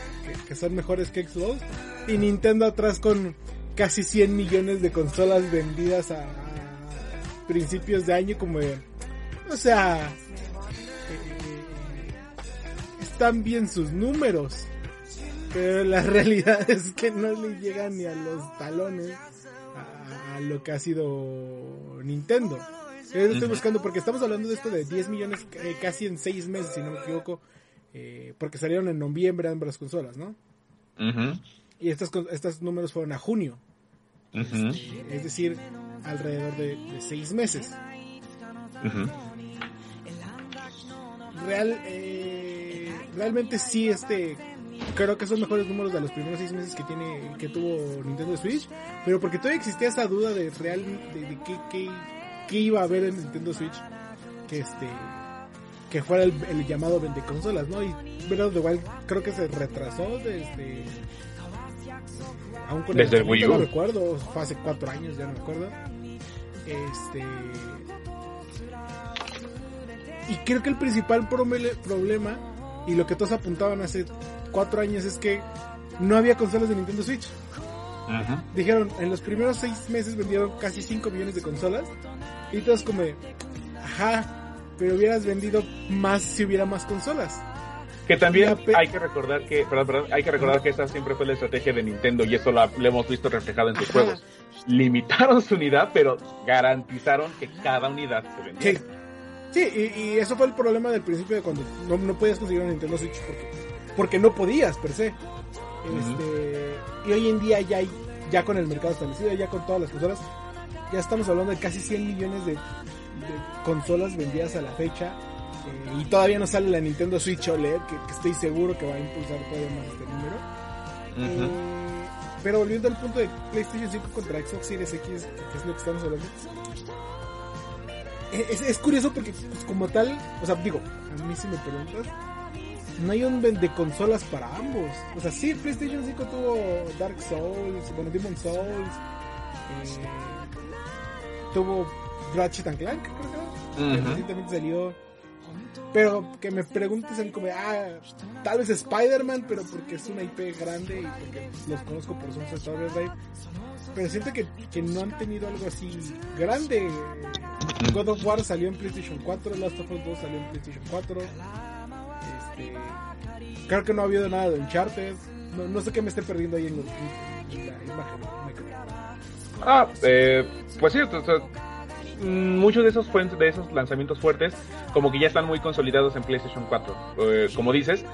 que, son mejores que Xbox y Nintendo atrás con casi 100 millones de consolas vendidas a, a principios de año como de, o sea eh, están bien sus números pero la realidad es que no le llegan ni a los talones a, a lo que ha sido Nintendo. Yo estoy buscando porque estamos hablando de esto de 10 millones eh, casi en 6 meses, si no me equivoco, eh, porque salieron en noviembre ambas consolas, ¿no? Ujú, Y estas, con- estos números fueron a junio, ujú, es decir, alrededor de 6 meses. ujú. Real, eh, realmente sí, este, creo que son mejores números de los primeros seis meses que tiene, que tuvo Nintendo Switch, pero porque todavía existía esa duda de real, de, de qué, qué, qué iba a haber en Nintendo Switch, que este, que fuera el, el llamado vende consolas, ¿no? Y pero de igual creo que se retrasó desde, aún con Desde el Wii U. No recuerdo, fue hace cuatro años, ya no me acuerdo. Este, y creo que el principal problema, y lo que todos apuntaban hace cuatro años, es que no había consolas de Nintendo Switch. Ujú. Dijeron, en los primeros seis meses vendieron casi 5 millones de consolas. Y todos como ajá, pero hubieras vendido más si hubiera más consolas. Que también hay que recordar que, perdón, perdón, hay que recordar que esa siempre fue la estrategia de Nintendo y eso lo, hemos visto reflejado en sus juegos. Limitaron su unidad, pero garantizaron que cada unidad se vendiera. Sí, sí y, eso fue el problema del principio de cuando no, podías conseguir un Nintendo Switch porque, porque no podías per se. Este, Y hoy en día ya hay, ya con el mercado establecido, ya con todas las consolas, ya estamos hablando de casi 100 millones de consolas vendidas a la fecha eh, y todavía no sale la Nintendo Switch OLED, que, estoy seguro que va a impulsar todavía más este número. Eh, pero volviendo al punto de PlayStation 5 contra Xbox Series X, que es lo que estamos hablando. Eh, es, curioso porque, pues, como tal, o sea, digo, a mí si me preguntas, no hay un vende consolas para ambos. O sea, sí, PlayStation 5 tuvo Dark Souls, bueno, Demon Souls, tuvo Ratchet and Clank, creo que recientemente salió pero que me preguntes en como, ah, tal vez Spider-Man, pero porque es una IP grande y porque los conozco por su Star Raid. Pero siento que, que no han tenido algo así grande. God of War salió en PlayStation 4, Last of Us 2 salió en PlayStation 4. Este, creo que no ha habido nada de Uncharted. No, no sé qué me esté perdiendo ahí en, los, en la imagen. Ah, eh, pues sí, o sea, muchos de esos de esos lanzamientos fuertes como que ya están muy consolidados en PlayStation 4. Eh, como dices,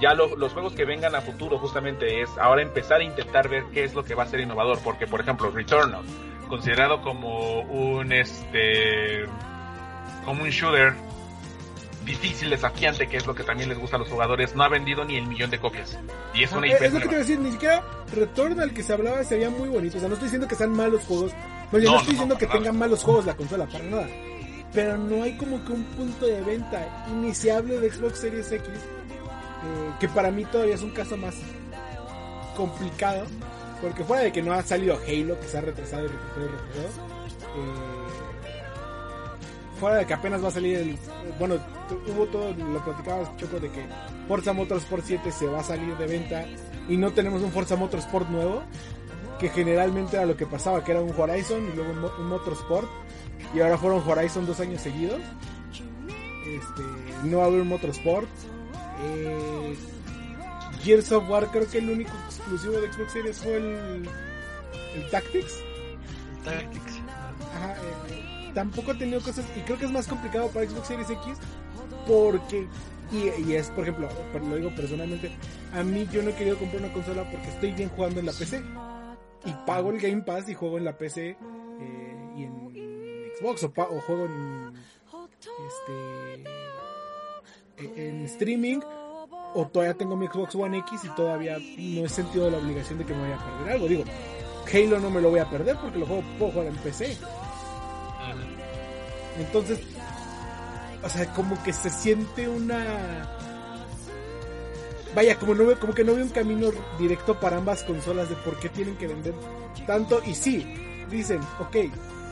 ya los juegos que vengan a futuro justamente es ahora empezar a intentar ver qué es lo que va a ser innovador, porque por ejemplo Returnal, considerado como un este como un shooter difícil, desafiante, que es lo que también les gusta a los jugadores, no ha vendido ni el millón de copias. Y es una IP. Es lo que quiero decir, ni siquiera Returnal que se hablaba sería muy bonito. O sea, no estoy diciendo que sean malos juegos, no, yo no, estoy diciendo que tengan malos juegos la consola, para nada. Pero no hay como que un punto de venta iniciable de Xbox Series X, eh, que para mí todavía es un caso más complicado, porque fuera de que no ha salido Halo, que se ha retrasado y retrasado y retrasado, eh, fuera de que apenas va a salir el... Bueno, hubo todo, lo platicabas Choco, de que Forza Motorsport 7 se va a salir de venta y no tenemos un Forza Motorsport nuevo que generalmente era lo que pasaba, que era un Horizon y luego un, Motorsport. Y ahora fueron Horizon dos años seguidos. Este, no va a haber un Motorsport. Eh, Gears of War creo que el único exclusivo de Xbox Series fue el, el Tactics. Tactics. Ajá, eh, tampoco ha tenido cosas y creo que es más complicado para Xbox Series X porque y, es por ejemplo lo digo personalmente a mí yo no he querido comprar una consola porque estoy bien jugando en la PC y pago el Game Pass y juego en la PC eh, y en, Xbox o, o, juego en este en streaming o todavía tengo mi Xbox One X y todavía no he sentido la obligación de que me vaya a perder algo. Digo, Halo no me lo voy a perder porque lo juego, puedo jugar en PC. Entonces, o sea, como que se siente una vaya, como, no, como que no veo un camino directo para ambas consolas de por qué tienen que vender tanto. Y sí, dicen, ok,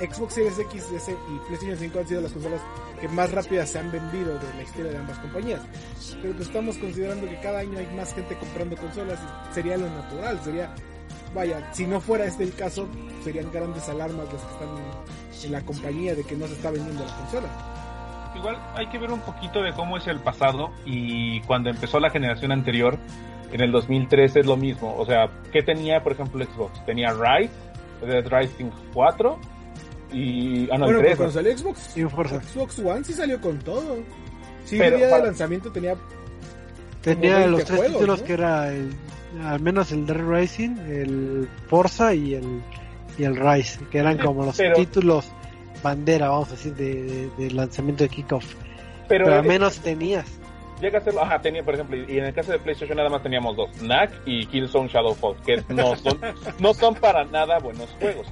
Xbox Series X y PlayStation 5 han sido las consolas que más rápidas se han vendido de la historia de ambas compañías. Pero pues estamos considerando que cada año hay más gente comprando consolas sería lo natural, sería, vaya, si no fuera este el caso, serían grandes alarmas las que están en la compañía de que no se está vendiendo la consola igual hay que ver un poquito de cómo es el pasado y cuando empezó la generación anterior, en el 2013 es lo mismo. O sea, ¿qué tenía, por ejemplo, Xbox? Tenía Rise, Dead Rising 4 y... Ah, no, bueno, el cuando salió Xbox, Xbox One sí salió con todo. Sí, el día de lanzamiento tenía... Tenía los tres títulos que era el, al menos el Dead Rising, el Forza y el, y el Rise, que eran como los títulos bandera, vamos a decir, de, lanzamiento de kickoff. Pero, Pero al menos tenías. Llega a ser, ajá, tenía, por ejemplo, y en el caso de PlayStation nada más teníamos dos, Knack y Killzone Shadowfall, que no son, no son para nada buenos juegos.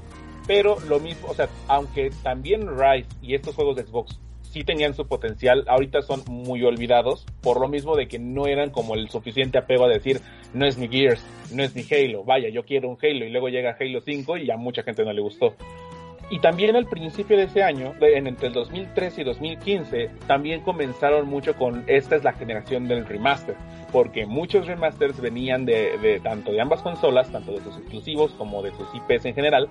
Pero lo mismo, o sea, aunque también Rise y estos juegos de Xbox sí tenían su potencial, ahorita son muy olvidados, por lo mismo de que no eran como el suficiente apego a decir, no es mi Gears, no es mi Halo, vaya, yo quiero un Halo, y luego llega Halo 5 y a mucha gente no le gustó. Y también al principio de ese año, en, entre el 2013 y 2015, también comenzaron mucho con esta es la generación del remaster, porque muchos remasters venían de, tanto de ambas consolas, tanto de sus exclusivos como de sus IPs en general,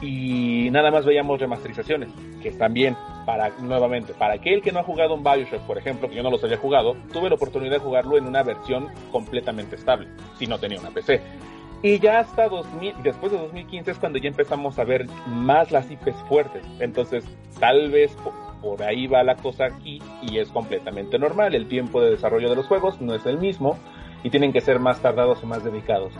y nada más veíamos remasterizaciones, que bien, para, nuevamente, para aquel que no ha jugado un Bioshock, por ejemplo, que yo no los había jugado, tuve la oportunidad de jugarlo en una versión completamente estable, si no tenía una PC. Y ya hasta 2000, después de 2015 es cuando ya empezamos a ver más las IPs fuertes. Entonces, tal vez por ahí va la cosa aquí y es completamente normal. El tiempo de desarrollo de los juegos no es el mismo y tienen que ser más tardados o más dedicados.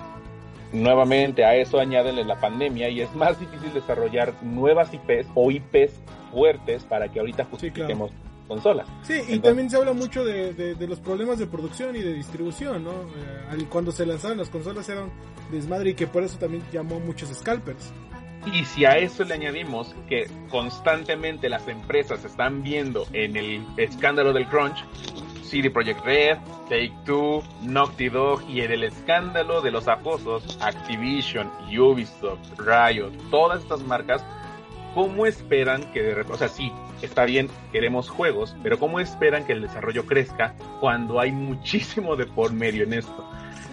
Nuevamente a eso añadenle la pandemia y es más difícil desarrollar nuevas IPs o IPs fuertes para que ahorita justifiquemos consolas. Sí, y también se habla mucho de, los problemas de producción y de distribución, ¿no? Eh, cuando se lanzaron las consolas eran desmadre y que por eso también llamó muchos scalpers. Y si a eso le añadimos que constantemente las empresas están viendo en el escándalo del crunch, CD Projekt Red, Take Two, Naughty Dog y en el escándalo de los acosos, Activision, Ubisoft, Riot, todas estas marcas, ¿cómo esperan que de repente, o sea, sí, está bien, queremos juegos, pero ¿cómo esperan que el desarrollo crezca cuando hay muchísimo de por medio en esto?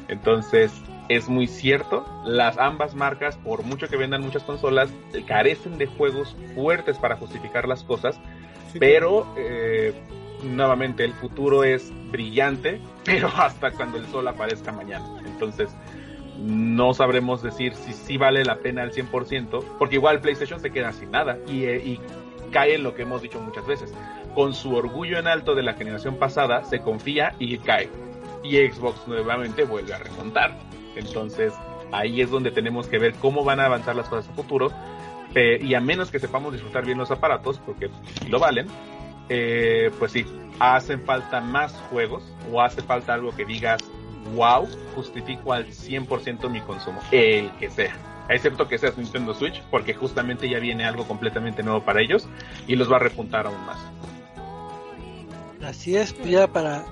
Entonces, es muy cierto, las ambas marcas, por mucho que vendan muchas consolas, carecen de juegos fuertes para justificar las cosas, pero eh, nuevamente el futuro es brillante, pero hasta cuando el sol aparezca mañana. Entonces, no sabremos decir si sí vale la pena al 100%, porque igual PlayStation se queda sin nada y, eh, y cae en lo que hemos dicho muchas veces. Con su orgullo en alto de la generación pasada, se confía y cae. Y Xbox nuevamente vuelve a remontar. Entonces, ahí es donde tenemos que ver cómo van a avanzar las cosas a futuro. y a menos que sepamos disfrutar bien los aparatos, porque lo valen, eh, pues sí, hacen falta más juegos o hace falta algo que digas, wow, justifico al 100% mi consumo, el que sea. Excepto que sea Nintendo Switch, porque justamente ya viene algo completamente nuevo para ellos y los va a repuntar aún más. Así es, pues ya para,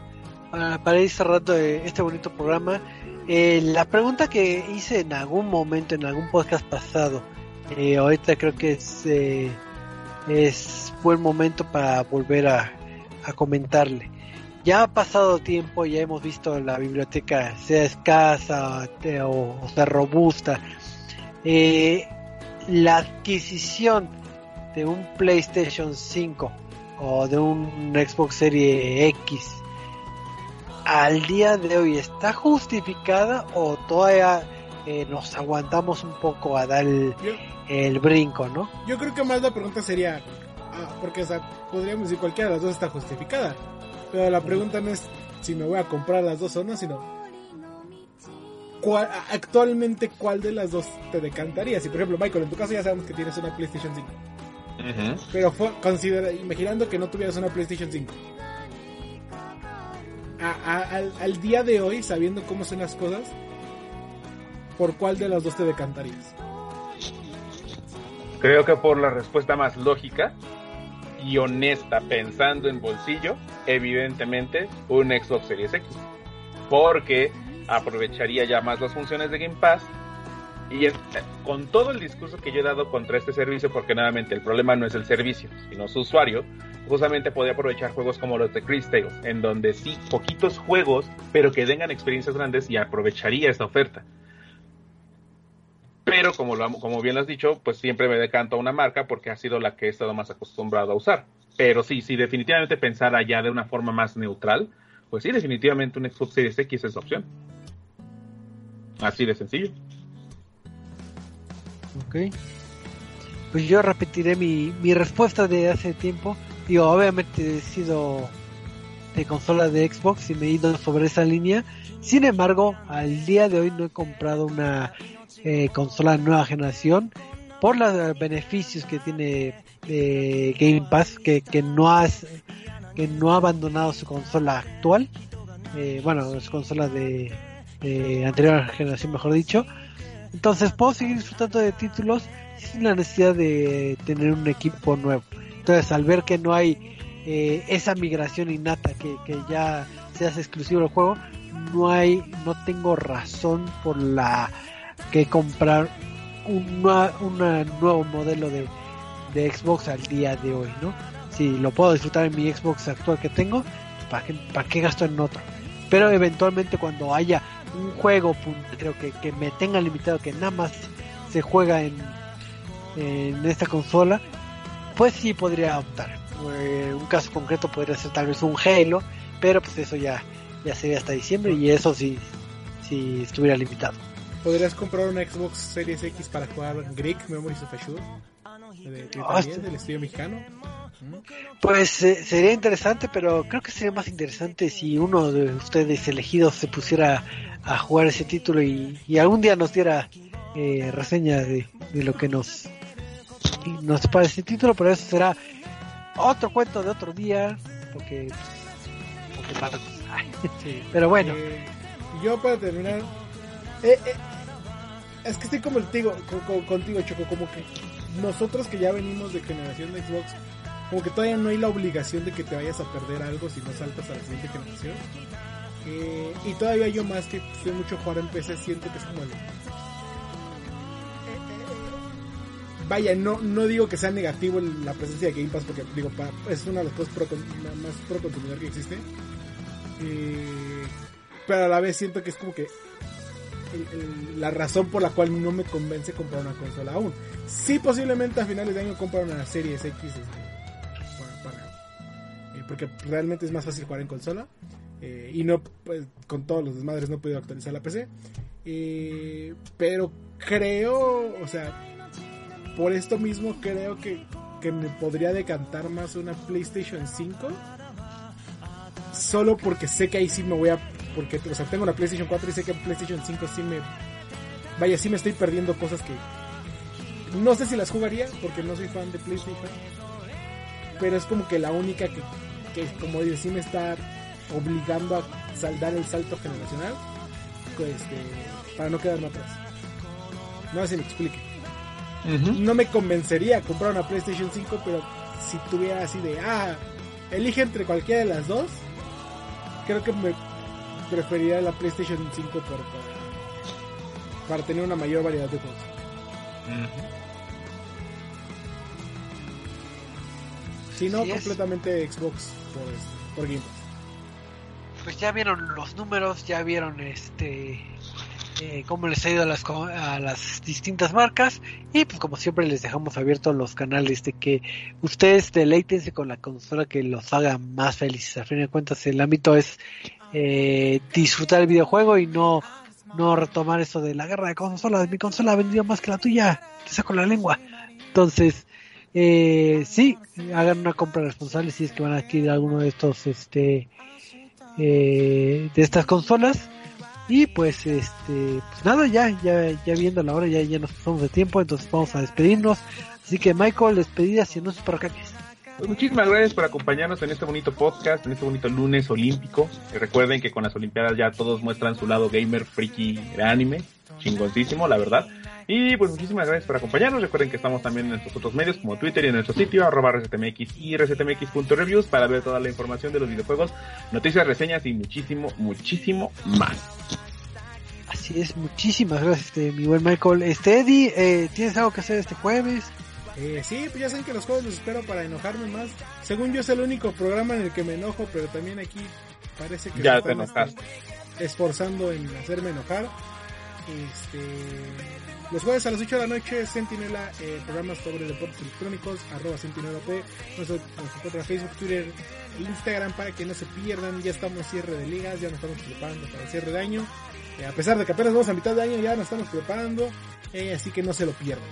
para, ir cerrando eh, este bonito programa, eh, la pregunta que hice en algún momento, en algún podcast pasado, eh, ahorita creo que es, es buen momento para volver a, comentarle. Ya ha pasado tiempo, ya hemos visto la biblioteca, sea escasa o, sea robusta. la adquisición de un PlayStation 5 o de un Xbox Series X al día de hoy está justificada o todavía eh, nos aguantamos un poco a dar el, brinco, ¿no? Yo creo que más la pregunta sería, ah, porque podríamos decir cualquiera de las dos está justificada, pero la pregunta no es si me voy a comprar las dos o no, sino ¿cuál, actualmente cuál de las dos te decantaría. Si por ejemplo, Michael, en tu caso ya sabemos que tienes una PlayStation 5. Pero fue, considera, imaginando que no tuvieras una PlayStation 5 al, día de hoy, sabiendo cómo son las cosas, ¿por cuál de las dos te decantarías? Creo que por la respuesta más lógica y honesta, pensando en bolsillo, evidentemente un Xbox Series X. Porque aprovecharía ya más las funciones de Game Pass y con todo el discurso que yo he dado contra este servicio, porque nuevamente el problema no es el servicio, sino su usuario, justamente podría aprovechar juegos como los de Chris Tales, en donde sí, poquitos juegos, pero que tengan experiencias grandes y aprovecharía esta oferta. Pero como, lo, como bien lo has dicho, pues siempre me decanto a una marca porque ha sido la que he estado más acostumbrado a usar. Pero sí, si definitivamente pensar allá de una forma más neutral, pues sí, definitivamente un Xbox Series X es opción. Así de sencillo. Ok. Pues yo repetiré mi, mi respuesta de hace tiempo. Yo obviamente he sido de consola de Xbox y me he ido sobre esa línea. Sin embargo, al día de hoy no he comprado una eh, nueva generación por los beneficios que tiene eh, Game Pass, que, que, no has, que no ha abandonado su consola actual. Eh, bueno, su consola de, anterior generación, mejor dicho entonces puedo seguir disfrutando de títulos sin la necesidad de tener un equipo nuevo. Entonces al ver que no hay eh, esa migración innata que, que ya se exclusivo del juego, no hay, no tengo razón por la que comprar un nuevo modelo de, de Xbox al día de hoy, ¿no? Si lo puedo disfrutar en mi Xbox actual que tengo, ¿para qué, para qué gasto en otro? Pero eventualmente cuando haya un juego creo que, que me tenga limitado, que nada más se juega en, en esta consola, pues sí podría optar. Eh, un caso concreto podría ser tal vez un Halo, pero pues eso ya, ya sería hasta diciembre y eso sí, si estuviera limitado. ¿Podrías comprar una Xbox Series X para jugar Greek Memories of? De, Ah, también, del estudio mexicano. Pues eh, sería interesante, pero creo que sería más interesante si uno de ustedes elegidos se pusiera a jugar ese título y, y algún día nos diera eh, reseña de, de lo que nos nos parece el título, pero eso será otro cuento de otro día, porque, porque Sí. pero bueno, Eh, yo para terminar, eh, es que estoy como digo, co- co- contigo, Choco, como que nosotros que ya venimos de generación de Xbox, como que todavía no hay la obligación de que te vayas a perder algo si no saltas a la siguiente generación. Eh, y todavía yo más que soy mucho jugar en PC, siento que es como el... Vaya, no, no digo que sea negativo la presencia de Game Pass porque digo, es una de las cosas más pro consumidor que existe. Eh, pero a la vez siento que es como que la razón por la cual no me convence comprar una consola aún. Sí, posiblemente a finales de año comprar una Series X este, para- eh, porque realmente es más fácil jugar en consola eh, y no pues, con todos los desmadres no he podido actualizar la PC. Eh, pero creo, o sea, por esto mismo creo que, que me podría decantar más una PlayStation 5 solo porque sé que ahí sí me voy a porque o sea tengo la PlayStation 4 y sé que en PlayStation 5 sí me vaya sí me estoy perdiendo cosas que no sé si las jugaría porque no soy fan de PlayStation pero es como que la única que, que como digo sí me está obligando a saldar el salto generacional pues, este, para no quedarme atrás. No sé si me explique. No me convencería comprar una PlayStation 5, pero si tuviera así de, ah, elige entre cualquiera de las dos, creo que me preferiría la PlayStation 5 por, para, para tener una mayor variedad de juegos. Si no, es. completamente Xbox por, por Game Pass. pues ya vieron los números, ya vieron este eh, cómo les ha ido a las, a las distintas marcas y pues como siempre les dejamos abiertos los canales de que ustedes deleítense con la consola que los haga más felices. A fin de cuentas el ámbito es eh, disfrutar el videojuego y no no retomar eso de la guerra de consolas. Mi consola ha vendido más que la tuya, te saco la lengua. Entonces, eh, sí, hagan una compra responsable si es que van a adquirir alguno de estos este eh, de estas consolas y pues este pues nada ya ya ya viendo la hora ya ya nos pasamos de tiempo entonces vamos a despedirnos así que Michael despedidas y anuncios parroquiales Pues muchísimas gracias por acompañarnos en este bonito podcast, en este bonito lunes olímpico. Recuerden que con las Olimpiadas ya todos muestran su lado gamer, friki, de anime. Chingoncísimo, la verdad. Y pues muchísimas gracias por acompañarnos. Recuerden que estamos también en nuestros otros medios como Twitter y en nuestro sitio arroba resetmx y resetmx.reviews para ver toda la información de los videojuegos, noticias, reseñas y muchísimo, muchísimo más. así es muchísimas gracias este, mi buen Michael este Eddie eh, tienes algo que hacer este jueves Eh, sí, pues ya saben que los juegos los espero para enojarme más. Según yo es el único programa en el que me enojo, pero también aquí parece que Ya te enojaste. esforzando en hacerme enojar. Este, los jueves a las 8 de la noche, Sentinela, eh, programas sobre deportes electrónicos, arroba Sentinela P, nos, nos encuentra Facebook, Twitter, Instagram para que no se pierdan. Ya estamos cierre de ligas, ya nos estamos preparando para el cierre de año. Eh, a pesar de que apenas vamos a mitad de año, ya nos estamos preparando, eh, así que no se lo pierdan.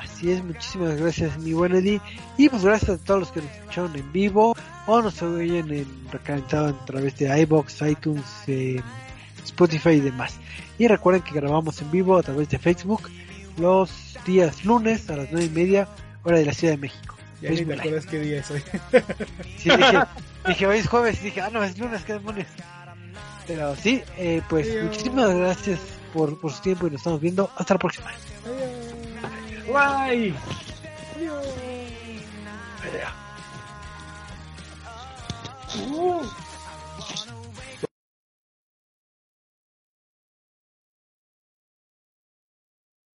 Así es, muchísimas gracias mi buen Eddie. Y pues gracias a todos los que nos escucharon en vivo o nos oyen en recalentado a través de iBox, iTunes, eh, Spotify y demás. Y recuerden que grabamos en vivo a través de Facebook los días lunes a las nueve y media, hora de la Ciudad de México. Ya ni te acuerdas qué día es hoy. Sí, dije, dije, hoy es jueves, dije, ah, no, es lunes, qué demonios. Pero sí, eh, pues Adiós. muchísimas gracias por, por su tiempo y nos estamos viendo. Hasta la próxima. Bye. Adiós. Adiós. Uh.